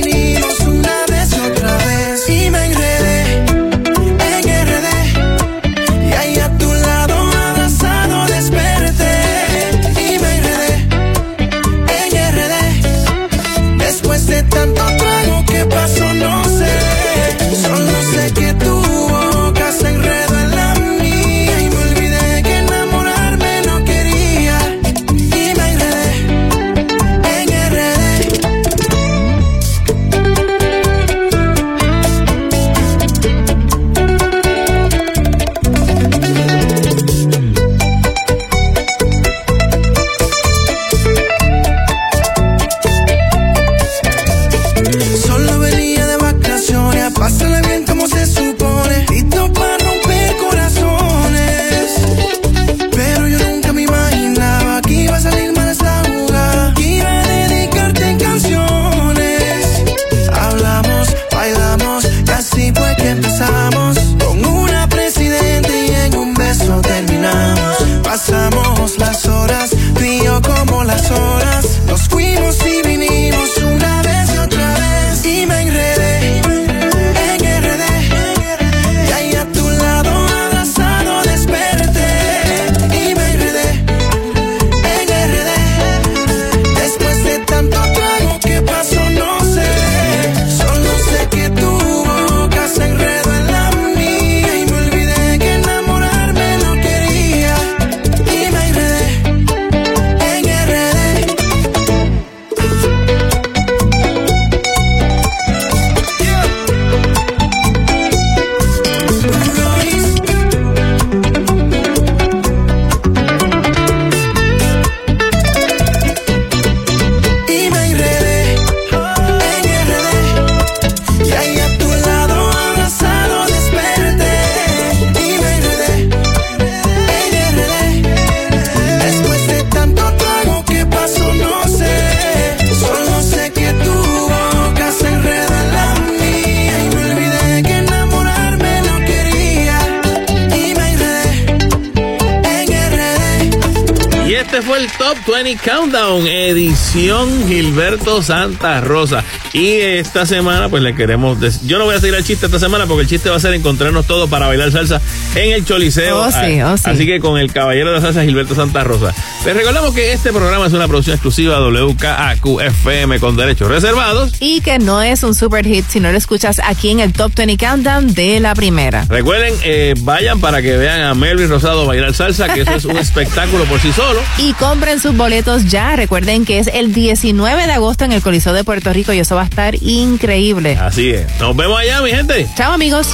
[SPEAKER 1] Top 20 Countdown, edición Gilberto Santa Rosa. Y esta semana, pues le queremos. Yo no voy a seguir el chiste esta semana porque el chiste va a ser encontrarnos todos para bailar salsa en el Choliseo.
[SPEAKER 2] Oh, sí,
[SPEAKER 1] Ah,
[SPEAKER 2] oh, sí.
[SPEAKER 1] Así que con el caballero de la salsa, Gilberto Santa Rosa. Les recordamos que este programa es una producción exclusiva de WKAQ FM con derechos reservados.
[SPEAKER 2] Y que no es un super hit si no lo escuchas aquí en el Top 20 Countdown de la primera.
[SPEAKER 1] Recuerden, eh, vayan para que vean a Melvin Rosado bailar salsa, que eso es un [LAUGHS] espectáculo por sí solo.
[SPEAKER 2] Y compren sus boletos ya. Recuerden que es el 19 de agosto en el Coliseo de Puerto Rico y eso va a estar increíble.
[SPEAKER 1] Así es. Nos vemos allá, mi gente.
[SPEAKER 2] Chao, amigos.